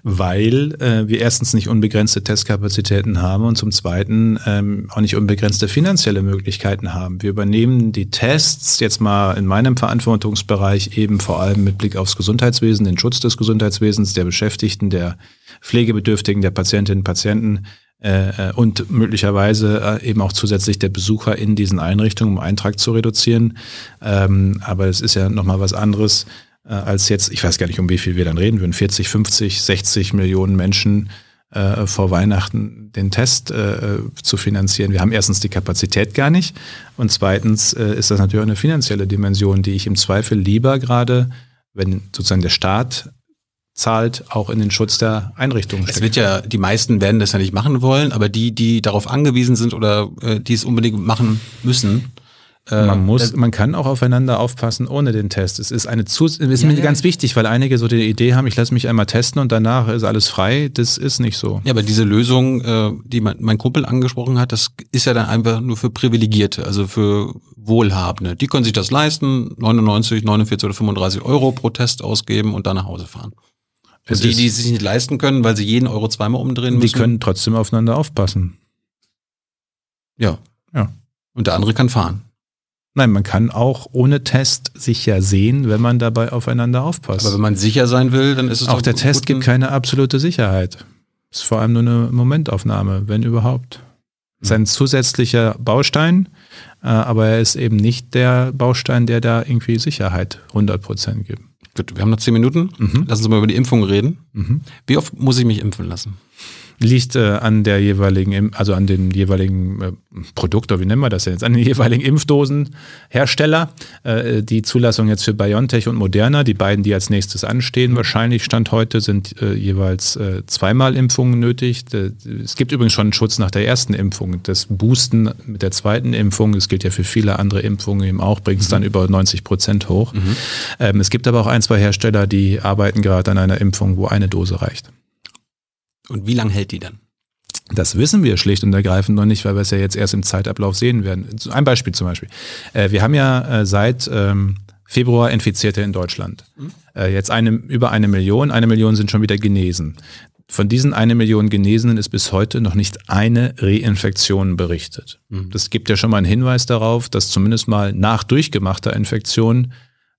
Weil äh, wir erstens nicht unbegrenzte Testkapazitäten haben und zum Zweiten ähm, auch nicht unbegrenzte finanzielle Möglichkeiten haben. Wir übernehmen die Tests jetzt mal in meinem Verantwortungsbereich eben vor allem mit Blick aufs Gesundheitswesen, den Schutz des Gesundheitswesens, der Beschäftigten, der Pflegebedürftigen, der Patientinnen und Patienten äh, äh, und möglicherweise äh, eben auch zusätzlich der Besucher in diesen Einrichtungen, um Eintrag zu reduzieren. Ähm, aber es ist ja nochmal was anderes äh, als jetzt, ich weiß gar nicht, um wie viel wir dann reden würden, 40, 50, 60 Millionen Menschen äh, vor Weihnachten den Test äh, zu finanzieren. Wir haben erstens die Kapazität gar nicht und zweitens äh, ist das natürlich auch eine finanzielle Dimension, die ich im Zweifel lieber gerade, wenn sozusagen der Staat zahlt, auch in den Schutz der Einrichtungen Es wird ja, die meisten werden das ja nicht machen wollen, aber die, die darauf angewiesen sind oder äh, die es unbedingt machen müssen, Man muss, das- man kann auch aufeinander aufpassen ohne den Test. Es ist eine Zus ist Ja, mir ja. ganz wichtig, weil einige so die Idee haben, ich lasse mich einmal testen und danach ist alles frei. Das ist nicht so. Ja, aber diese Lösung, äh, die mein, Kumpel angesprochen hat, das ist ja dann einfach nur für Privilegierte, also für Wohlhabende. Die können sich das leisten, 99, 49 oder 35 Euro pro Test ausgeben und dann nach Hause fahren. Es Und die, die es sich nicht leisten können, weil sie jeden Euro zweimal umdrehen Die müssen. können trotzdem aufeinander aufpassen. ja. Ja. Und der andere kann fahren. Nein, man kann auch ohne Test sich ja sehen, wenn man dabei aufeinander aufpasst. Aber wenn man sicher sein will, dann ist es auch der Test gibt ein- keine absolute Sicherheit. Ist vor allem nur eine Momentaufnahme, wenn überhaupt. Ist ein zusätzlicher Baustein, äh, aber er ist eben nicht der Baustein, der da irgendwie Sicherheit 100 Prozent gibt. Gut, wir haben noch zehn Minuten. Lass uns mal über die Impfung reden. Wie oft muss ich mich impfen lassen? Liegt äh, an der jeweiligen, also an den jeweiligen äh, Produkt, oder wie nennen wir das jetzt, an den jeweiligen Impfdosenhersteller. Äh, die Zulassung jetzt für BioNTech und Moderna, die beiden, die als nächstes anstehen, wahrscheinlich Stand heute, sind äh, jeweils äh, zweimal Impfungen nötig. D- Es gibt übrigens schon einen Schutz nach der ersten Impfung. Das Boosten mit der zweiten Impfung, das gilt ja für viele andere Impfungen eben auch, bringt es dann über 90 Prozent hoch. Ähm, es gibt aber auch ein, zwei Hersteller, die arbeiten gerade an einer Impfung, wo eine Dose reicht. Und wie lange hält die dann? Das wissen wir schlicht und ergreifend noch nicht, weil wir es ja jetzt erst im Zeitablauf sehen werden. Ein Beispiel zum Beispiel. Äh, wir haben ja äh, seit ähm, Februar Infizierte in Deutschland. Äh, jetzt eine, über eine Million. Eine Million sind schon wieder genesen. Von diesen eine Million Genesenen ist bis heute noch nicht eine Reinfektion berichtet. Das gibt ja schon mal einen Hinweis darauf, dass zumindest mal nach durchgemachter Infektion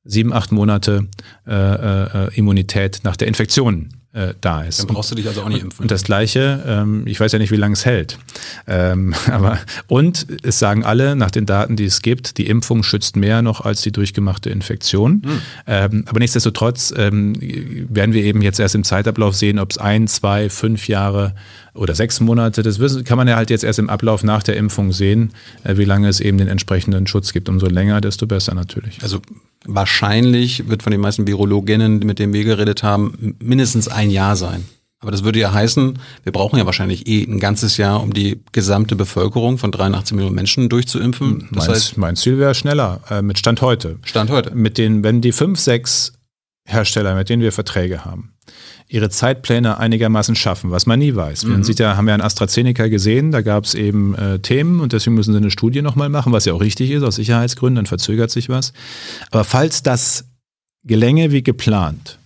sieben, acht Monate äh, äh, Immunität nach der Infektion äh, da ist. Dann brauchst du dich also auch nicht impfen. Und das Gleiche, ähm, ich weiß ja nicht, wie lange es hält. Ähm, [laughs] aber, und es sagen alle, nach den Daten, die es gibt, die Impfung schützt mehr noch als die durchgemachte Infektion. Ähm, aber nichtsdestotrotz ähm, werden wir eben jetzt erst im Zeitablauf sehen, ob es ein, zwei, fünf Jahre oder sechs Monate, das wissen, kann man ja halt jetzt erst im Ablauf nach der Impfung sehen, äh, wie lange es eben den entsprechenden Schutz gibt. Umso länger, desto besser natürlich. Also wahrscheinlich wird von den meisten Virologinnen, mit denen wir geredet haben, mindestens ein Jahr sein. Aber das würde ja heißen, wir brauchen ja wahrscheinlich eh ein ganzes Jahr, um die gesamte Bevölkerung von 83 Millionen Menschen durchzuimpfen. Das mein, heißt, mein Ziel wäre schneller, äh, mit Stand heute. Stand heute. mit den, wenn die fünf, sechs Hersteller, mit denen wir Verträge haben, ihre Zeitpläne einigermaßen schaffen, was man nie weiß. Man sieht ja, haben wir an AstraZeneca gesehen, da gab es eben äh, Themen und deswegen müssen sie eine Studie nochmal machen, was ja auch richtig ist, aus Sicherheitsgründen, dann verzögert sich was. Aber falls das gelänge wie geplant,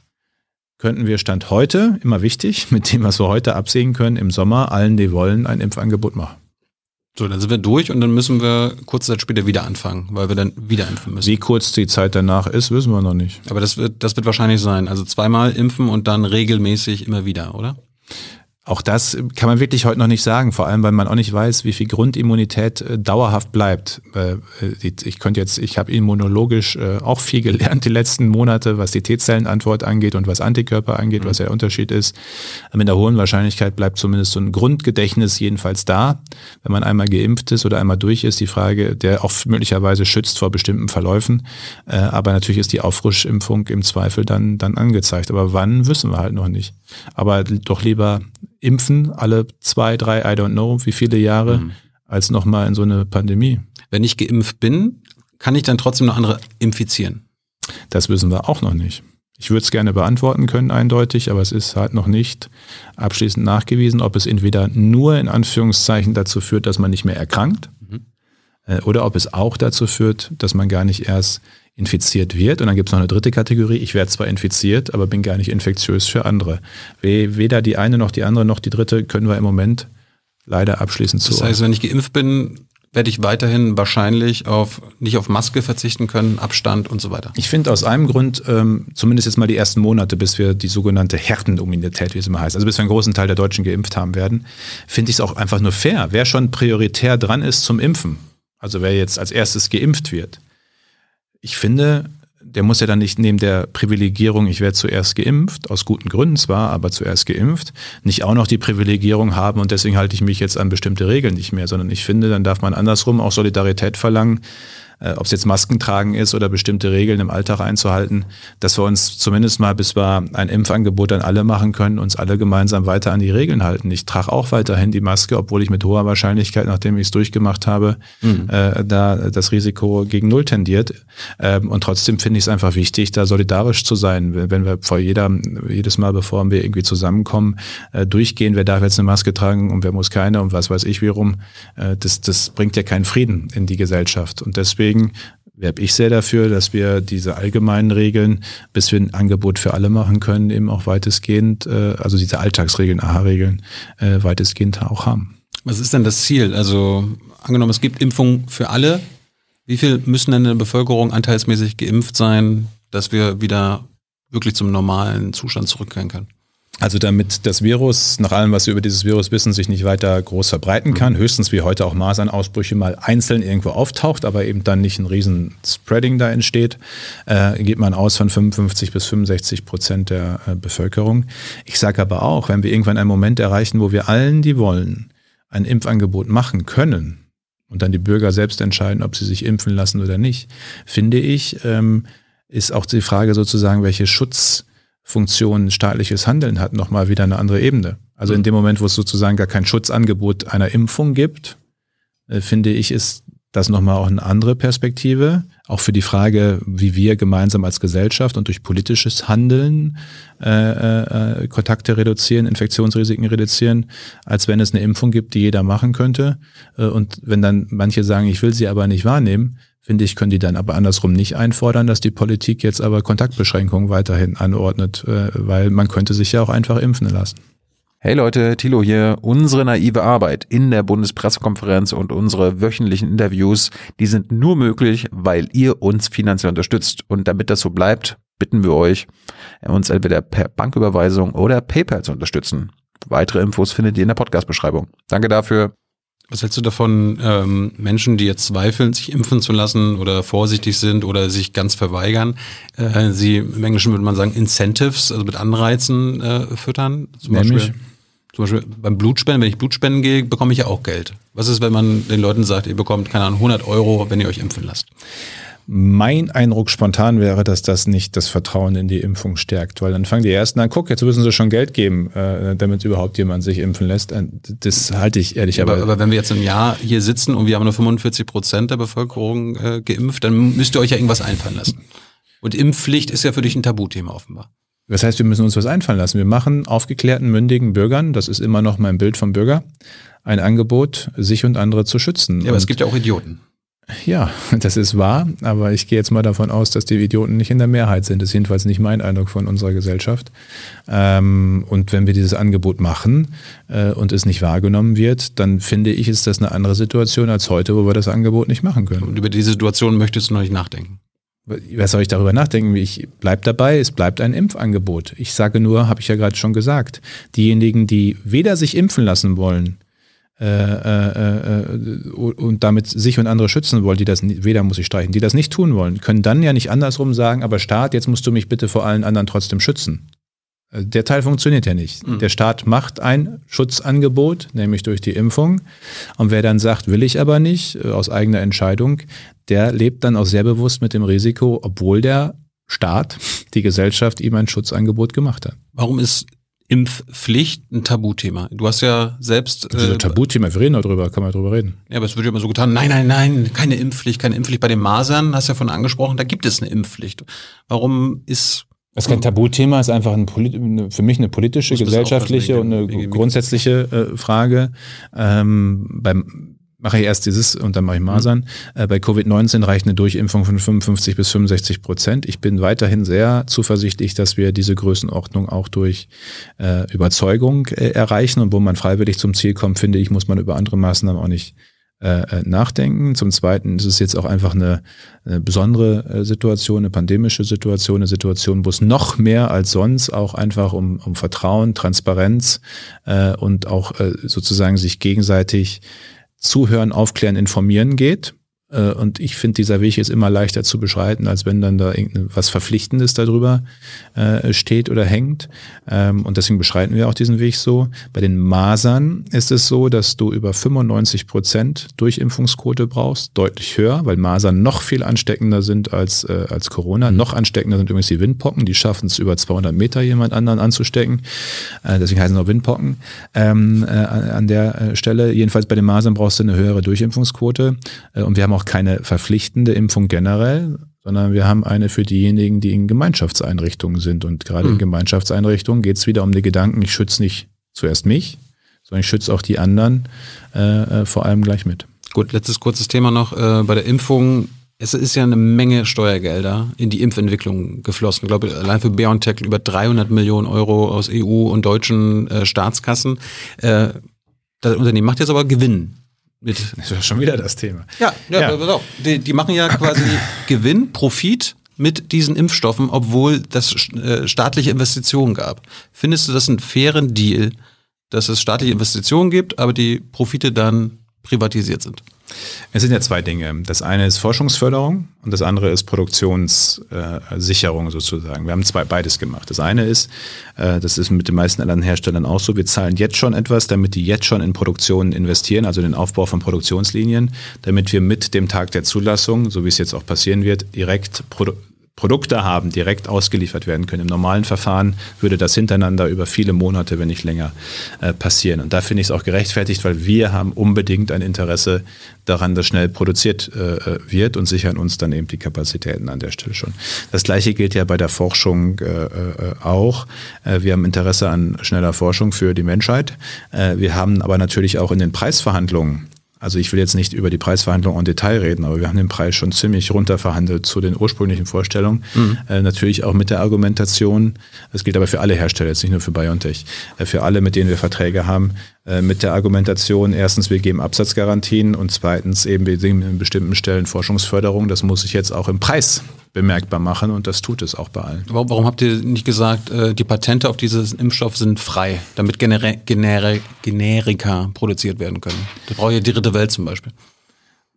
könnten wir Stand heute, immer wichtig, [laughs] mit dem, was wir heute absehen können, im Sommer allen, die wollen, ein Impfangebot machen. So, dann sind wir durch und dann müssen wir kurze Zeit später wieder anfangen, weil wir dann wieder impfen müssen. Wie kurz die Zeit danach ist, wissen wir noch nicht. Aber das wird, das wird wahrscheinlich sein. Also zweimal impfen und dann regelmäßig immer wieder, oder? Auch das kann man wirklich heute noch nicht sagen, vor allem weil man auch nicht weiß, wie viel Grundimmunität äh, dauerhaft bleibt. Äh, ich könnte jetzt, ich habe immunologisch äh, auch viel gelernt die letzten Monate, was die T-Zellenantwort angeht und was Antikörper angeht, was der Unterschied ist. Mit einer hohen Wahrscheinlichkeit bleibt zumindest so ein Grundgedächtnis jedenfalls da, wenn man einmal geimpft ist oder einmal durch ist. Die Frage, der auch möglicherweise schützt vor bestimmten Verläufen, äh, aber natürlich ist die Auffrischimpfung im Zweifel dann dann angezeigt. Aber wann wissen wir halt noch nicht. Aber doch lieber impfen, alle zwei, drei, I don't know, wie viele Jahre, als nochmal in so eine Pandemie. Wenn ich geimpft bin, kann ich dann trotzdem noch andere infizieren. Das wissen wir auch noch nicht. Ich würde es gerne beantworten können, eindeutig, aber es ist halt noch nicht abschließend nachgewiesen, ob es entweder nur in Anführungszeichen dazu führt, dass man nicht mehr erkrankt, äh, oder ob es auch dazu führt, dass man gar nicht erst infiziert wird. Und dann gibt es noch eine dritte Kategorie. Ich werde zwar infiziert, aber bin gar nicht infektiös für andere. We- Weder die eine noch die andere noch die dritte können wir im Moment leider abschließend Das zu. heißt, wenn ich geimpft bin, werde ich weiterhin wahrscheinlich auf nicht auf Maske verzichten können, Abstand und so weiter. Ich finde aus einem Grund, ähm, zumindest jetzt mal die ersten Monate, bis wir die sogenannte Herdenimmunität, wie es immer heißt, also bis wir einen großen Teil der Deutschen geimpft haben werden, finde ich es auch einfach nur fair. Wer schon prioritär dran ist zum Impfen, also wer jetzt als erstes geimpft wird, ich finde, der muss ja dann nicht neben der Privilegierung, ich werde zuerst geimpft, aus guten Gründen zwar, aber zuerst geimpft, nicht auch noch die Privilegierung haben und deswegen halte ich mich jetzt an bestimmte Regeln nicht mehr, sondern ich finde, dann darf man andersrum auch Solidarität verlangen, ob es jetzt Masken tragen ist oder bestimmte Regeln im Alltag einzuhalten, dass wir uns zumindest mal, bis wir ein Impfangebot an alle machen können, uns alle gemeinsam weiter an die Regeln halten. Ich trage auch weiterhin die Maske, obwohl ich mit hoher Wahrscheinlichkeit, nachdem ich es durchgemacht habe, äh, da das Risiko gegen Null tendiert. Ähm, und trotzdem finde ich es einfach wichtig, da solidarisch zu sein. Wenn wenn wir vor jeder, jedes Mal, bevor wir irgendwie zusammenkommen, äh, durchgehen, wer darf jetzt eine Maske tragen und wer muss keine und was weiß ich wie rum, äh, das, das bringt ja keinen Frieden in die Gesellschaft. Und deswegen werbe ich sehr dafür, dass wir diese allgemeinen Regeln, bis wir ein Angebot für alle machen können, eben auch weitestgehend, äh, also diese Alltagsregeln, AHA-Regeln, äh, weitestgehend auch haben. Was ist denn das Ziel? Also angenommen, es gibt Impfung für alle. Wie viel müssen denn in der Bevölkerung anteilsmäßig geimpft sein, dass wir wieder wirklich zum normalen Zustand zurückkehren können? Also damit das Virus, nach allem, was wir über dieses Virus wissen, sich nicht weiter groß verbreiten kann, höchstens wie heute auch Masernausbrüche mal einzeln irgendwo auftaucht, aber eben dann nicht ein riesen Spreading da entsteht, äh, geht man aus von 55 bis 65 Prozent der äh, Bevölkerung. Ich sage aber auch, wenn wir irgendwann einen Moment erreichen, wo wir allen, die wollen, ein Impfangebot machen können und dann die Bürger selbst entscheiden, ob sie sich impfen lassen oder nicht, finde ich, ähm, ist auch die Frage sozusagen, welche Schutz Funktion staatliches Handeln hat, nochmal wieder eine andere Ebene. Also in dem Moment, wo es sozusagen gar kein Schutzangebot einer Impfung gibt, äh, finde ich, ist das nochmal auch eine andere Perspektive, auch für die Frage, wie wir gemeinsam als Gesellschaft und durch politisches Handeln äh, äh, Kontakte reduzieren, Infektionsrisiken reduzieren, als wenn es eine Impfung gibt, die jeder machen könnte. Äh, und wenn dann manche sagen, ich will sie aber nicht wahrnehmen, finde ich, können die dann aber andersrum nicht einfordern, dass die Politik jetzt aber Kontaktbeschränkungen weiterhin anordnet, äh, weil man könnte sich ja auch einfach impfen lassen. Hey Leute, Thilo hier. Unsere naive Arbeit in der Bundespressekonferenz und unsere wöchentlichen Interviews, die sind nur möglich, weil ihr uns finanziell unterstützt. Und damit das so bleibt, bitten wir euch, uns entweder per Banküberweisung oder PayPal zu unterstützen. Weitere Infos findet ihr in der Podcast-Beschreibung. Danke dafür. Was hältst du davon, ähm, Menschen, die jetzt zweifeln, sich impfen zu lassen oder vorsichtig sind oder sich ganz verweigern, äh, sie im Englischen würde man sagen Incentives, also mit Anreizen äh, füttern? Zum Nämlich? Beispiel, zum Beispiel beim Blutspenden, wenn ich Blutspenden gehe, bekomme ich ja auch Geld. Was ist, wenn man den Leuten sagt, ihr bekommt, keine Ahnung, 100 Euro, wenn ihr euch impfen lasst? Mein Eindruck spontan wäre, dass das nicht das Vertrauen in die Impfung stärkt, weil dann fangen die Ersten an, guck, jetzt müssen sie schon Geld geben, äh, damit überhaupt jemand sich impfen lässt. Äh, Das halte ich ehrlich, Aber, aber, wenn wir jetzt im Jahr hier sitzen und wir haben nur 45 Prozent der Bevölkerung äh, geimpft, dann müsst ihr euch ja irgendwas einfallen lassen. Und Impfpflicht ist ja für dich ein Tabuthema offenbar. das heißt, wir müssen uns was einfallen lassen. Wir machen aufgeklärten, mündigen Bürgern, das ist immer noch mein Bild vom Bürger, ein Angebot, sich und andere zu schützen. Ja, aber es Und- gibt ja auch Idioten. Ja, [laughs] das ist wahr, aber ich gehe jetzt mal davon aus, dass die Idioten nicht in der Mehrheit sind. Das ist jedenfalls nicht mein Eindruck von unserer Gesellschaft. Ähm, und wenn wir dieses Angebot machen äh, und es nicht wahrgenommen wird, dann finde ich, ist das eine andere Situation als heute, wo wir das Angebot nicht machen können. Und über diese Situation möchtest du noch nicht nachdenken. Was soll ich darüber nachdenken? Ich bleib dabei, es bleibt ein Impfangebot. Ich sage nur, habe ich ja gerade schon gesagt, diejenigen, die weder sich impfen lassen wollen, und damit sich und andere schützen wollen, die das weder muss ich streichen, die das nicht tun wollen, können dann ja nicht andersrum sagen, aber Staat, jetzt musst du mich bitte vor allen anderen trotzdem schützen. Äh, Der Teil funktioniert ja nicht. Der Staat macht ein Schutzangebot, nämlich durch die Impfung. Und wer dann sagt, will ich aber nicht, äh, aus eigener Entscheidung, der lebt dann auch sehr bewusst mit dem Risiko, obwohl der Staat, die Gesellschaft ihm ein Schutzangebot gemacht hat. Warum ist Impfpflicht ein Tabuthema? Du hast ja selbst. Äh, Tabuthema, wir reden darüber, kann man drüber reden. Ja, aber es wird ja immer so getan, nein, nein, nein, keine Impfpflicht, keine Impfpflicht. Bei den Masern, hast du ja von angesprochen, da gibt es eine Impfpflicht. Warum ist Das ist kein Tabuthema, ist einfach ein, für mich eine politische, gesellschaftliche aufpassen, und eine grundsätzliche äh, Frage. Ähm, beim mache ich erst dieses und dann mache ich Masern. Äh, bei Covid-19 reicht eine Durchimpfung von 55 bis 65 Prozent. Ich bin weiterhin sehr zuversichtlich, dass wir diese Größenordnung auch durch äh, Überzeugung äh, erreichen. Und wo man freiwillig zum Ziel kommt, finde ich, muss man über andere Maßnahmen auch nicht äh, äh, nachdenken. Zum Zweiten ist es jetzt auch einfach eine, eine besondere äh, Situation, eine pandemische Situation, eine Situation, wo es noch mehr als sonst auch einfach um, um Vertrauen, Transparenz äh, und auch äh, sozusagen sich gegenseitig zuhören, aufklären, informieren geht. Äh, Und ich finde, dieser Weg ist immer leichter zu beschreiten, als wenn dann da irgendwas Verpflichtendes darüber äh, steht oder hängt. Ähm, und deswegen beschreiten wir auch diesen Weg so. Bei den Masern ist es so, dass du über 95 Prozent Durchimpfungsquote brauchst, deutlich höher, weil Masern noch viel ansteckender sind als, äh, als Corona. Noch ansteckender sind übrigens die Windpocken. Die schaffen es über 200 Meter jemand anderen anzustecken. Äh, deswegen heißen sie auch Windpocken ähm, äh, an der äh, Stelle. Jedenfalls bei den Masern brauchst du eine höhere Durchimpfungsquote. Äh, und wir haben auch keine verpflichtende Impfung generell, sondern wir haben eine für diejenigen, die in Gemeinschaftseinrichtungen sind. Und gerade in Gemeinschaftseinrichtungen geht es wieder um den Gedanken, ich schütze nicht zuerst mich, sondern ich schütze auch die anderen äh, äh, vor allem gleich mit. Gut, letztes kurzes Thema noch. Äh, bei der Impfung, es ist ja eine Menge Steuergelder in die Impfentwicklung geflossen. Ich glaube, allein für BioNTech über 300 Millionen Euro aus EU und deutschen äh, Staatskassen. Äh, das Unternehmen macht jetzt aber Gewinn. Mit [laughs] Das ist schon wieder das Thema. ja, ja, Ja. pass auf. Die, die machen ja quasi [laughs] Gewinn, Profit mit diesen Impfstoffen, obwohl das äh, staatliche Investitionen gab. Findest du das einen fairen Deal, dass es staatliche Investitionen gibt, aber die Profite dann privatisiert sind? Es sind ja zwei Dinge. Das eine ist Forschungsförderung und das andere ist Produktionssicherung sozusagen. Wir haben zwei beides gemacht. Das eine ist, äh, das ist mit den meisten anderen Herstellern auch so, wir zahlen jetzt schon etwas, damit die jetzt schon in Produktion investieren, also den Aufbau von Produktionslinien, damit wir mit dem Tag der Zulassung, so wie es jetzt auch passieren wird, direkt Produkte haben, direkt ausgeliefert werden können. Im normalen Verfahren würde das hintereinander über viele Monate, wenn nicht länger, äh, passieren. Und da finde ich es auch gerechtfertigt, weil wir haben unbedingt ein Interesse daran, dass schnell produziert äh, äh, wird und sichern uns dann eben die Kapazitäten an der Stelle schon. Das gleiche gilt ja bei der Forschung äh, äh, auch. Äh, wir haben Interesse an schneller Forschung für die Menschheit. Wir haben aber natürlich auch in den Preisverhandlungen also ich will jetzt nicht über die Preisverhandlungen en Detail reden, aber wir haben den Preis schon ziemlich runterverhandelt zu den ursprünglichen Vorstellungen. Mhm. Äh, natürlich auch mit der Argumentation, das gilt aber für alle Hersteller, jetzt nicht nur für BioNTech, äh, für alle, mit denen wir Verträge haben, mit der Argumentation, erstens, wir geben Absatzgarantien und zweitens eben, wir sehen in bestimmten Stellen Forschungsförderung. Das muss sich jetzt auch im Preis bemerkbar machen und das tut es auch bei allen. Warum habt ihr nicht gesagt, äh, die Patente auf diesen Impfstoff sind frei, damit Generi Generika produziert werden können? Da braucht ihr die dritte Welt zum Beispiel.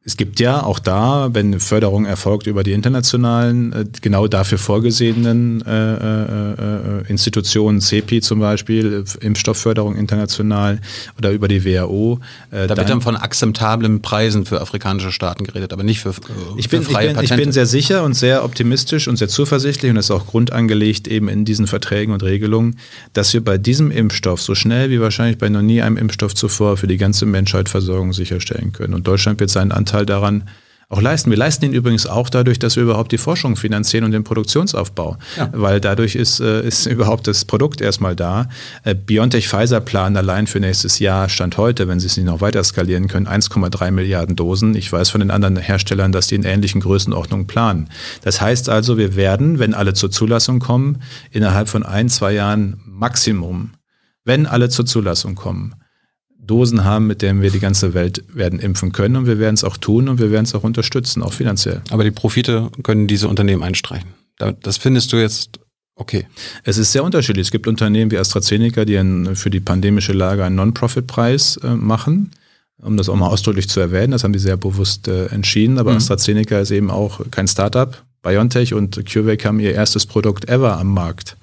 Es gibt ja auch da, wenn Förderung erfolgt über die internationalen, äh, genau dafür vorgesehenen äh, äh, äh Institutionen, CEPI zum Beispiel, Impfstoffförderung international oder über die WHO. Äh, da wird dann von akzeptablen Preisen für afrikanische Staaten geredet, aber nicht für, äh, ich bin, für freie ich bin, Patente. Ich bin sehr sicher und sehr optimistisch und sehr zuversichtlich und das ist auch grundangelegt eben in diesen Verträgen und Regelungen, dass wir bei diesem Impfstoff so schnell wie wahrscheinlich bei noch nie einem Impfstoff zuvor für die ganze Menschheit Versorgung sicherstellen können. Und Deutschland wird seinen Anteil Anteil daran auch leisten. Wir leisten ihn übrigens auch dadurch, dass wir überhaupt die Forschung finanzieren und den Produktionsaufbau, ja. weil dadurch ist, äh, ist [laughs] überhaupt das Produkt erstmal da. Äh, BioNTech Pfizer planen allein für nächstes Jahr, Stand heute, wenn sie es nicht noch weiter skalieren können, 1,3 Milliarden Dosen. Ich weiß von den anderen Herstellern, dass die in ähnlichen Größenordnungen planen. Das heißt also, wir werden, wenn alle zur Zulassung kommen, innerhalb von ein, zwei Jahren Maximum, wenn alle zur Zulassung kommen, Dosen haben, mit denen wir die ganze Welt werden impfen können. Und wir werden es auch tun und wir werden es auch unterstützen, auch finanziell. Aber die Profite können diese Unternehmen einstreichen. Das findest du jetzt okay? Es ist sehr unterschiedlich. Es gibt Unternehmen wie AstraZeneca, die einen, für die pandemische Lage einen Non-Profit-Preis äh, machen. Um das auch mal ausdrücklich zu erwähnen, das haben die sehr bewusst äh, entschieden. Aber mhm. AstraZeneca ist eben auch kein Startup. BioNTech und CureVac haben ihr erstes Produkt ever am Markt.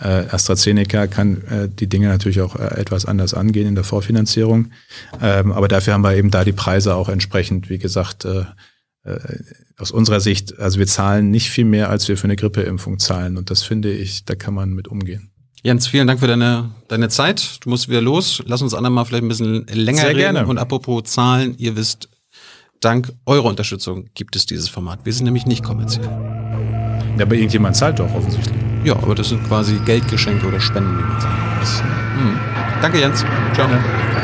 Äh, AstraZeneca kann äh, die Dinge natürlich auch äh, etwas anders angehen in der Vorfinanzierung. Ähm, aber dafür haben wir eben da die Preise auch entsprechend, wie gesagt, äh, äh, aus unserer Sicht, also wir zahlen nicht viel mehr, als wir für eine Grippeimpfung zahlen. Und das finde ich, da kann man mit umgehen. Jens, vielen Dank für deine, deine Zeit. Du musst wieder los. Lass uns andermal vielleicht ein bisschen länger Sehr reden. Gerne. Und apropos Zahlen, ihr wisst, dank eurer Unterstützung gibt es dieses Format. Wir sind nämlich nicht kommerziell. Ja, aber irgendjemand zahlt doch offensichtlich. Ja, aber das sind quasi Geldgeschenke oder Spenden, wie man sagt. Mhm. Danke, Jens. Ciao. Ja.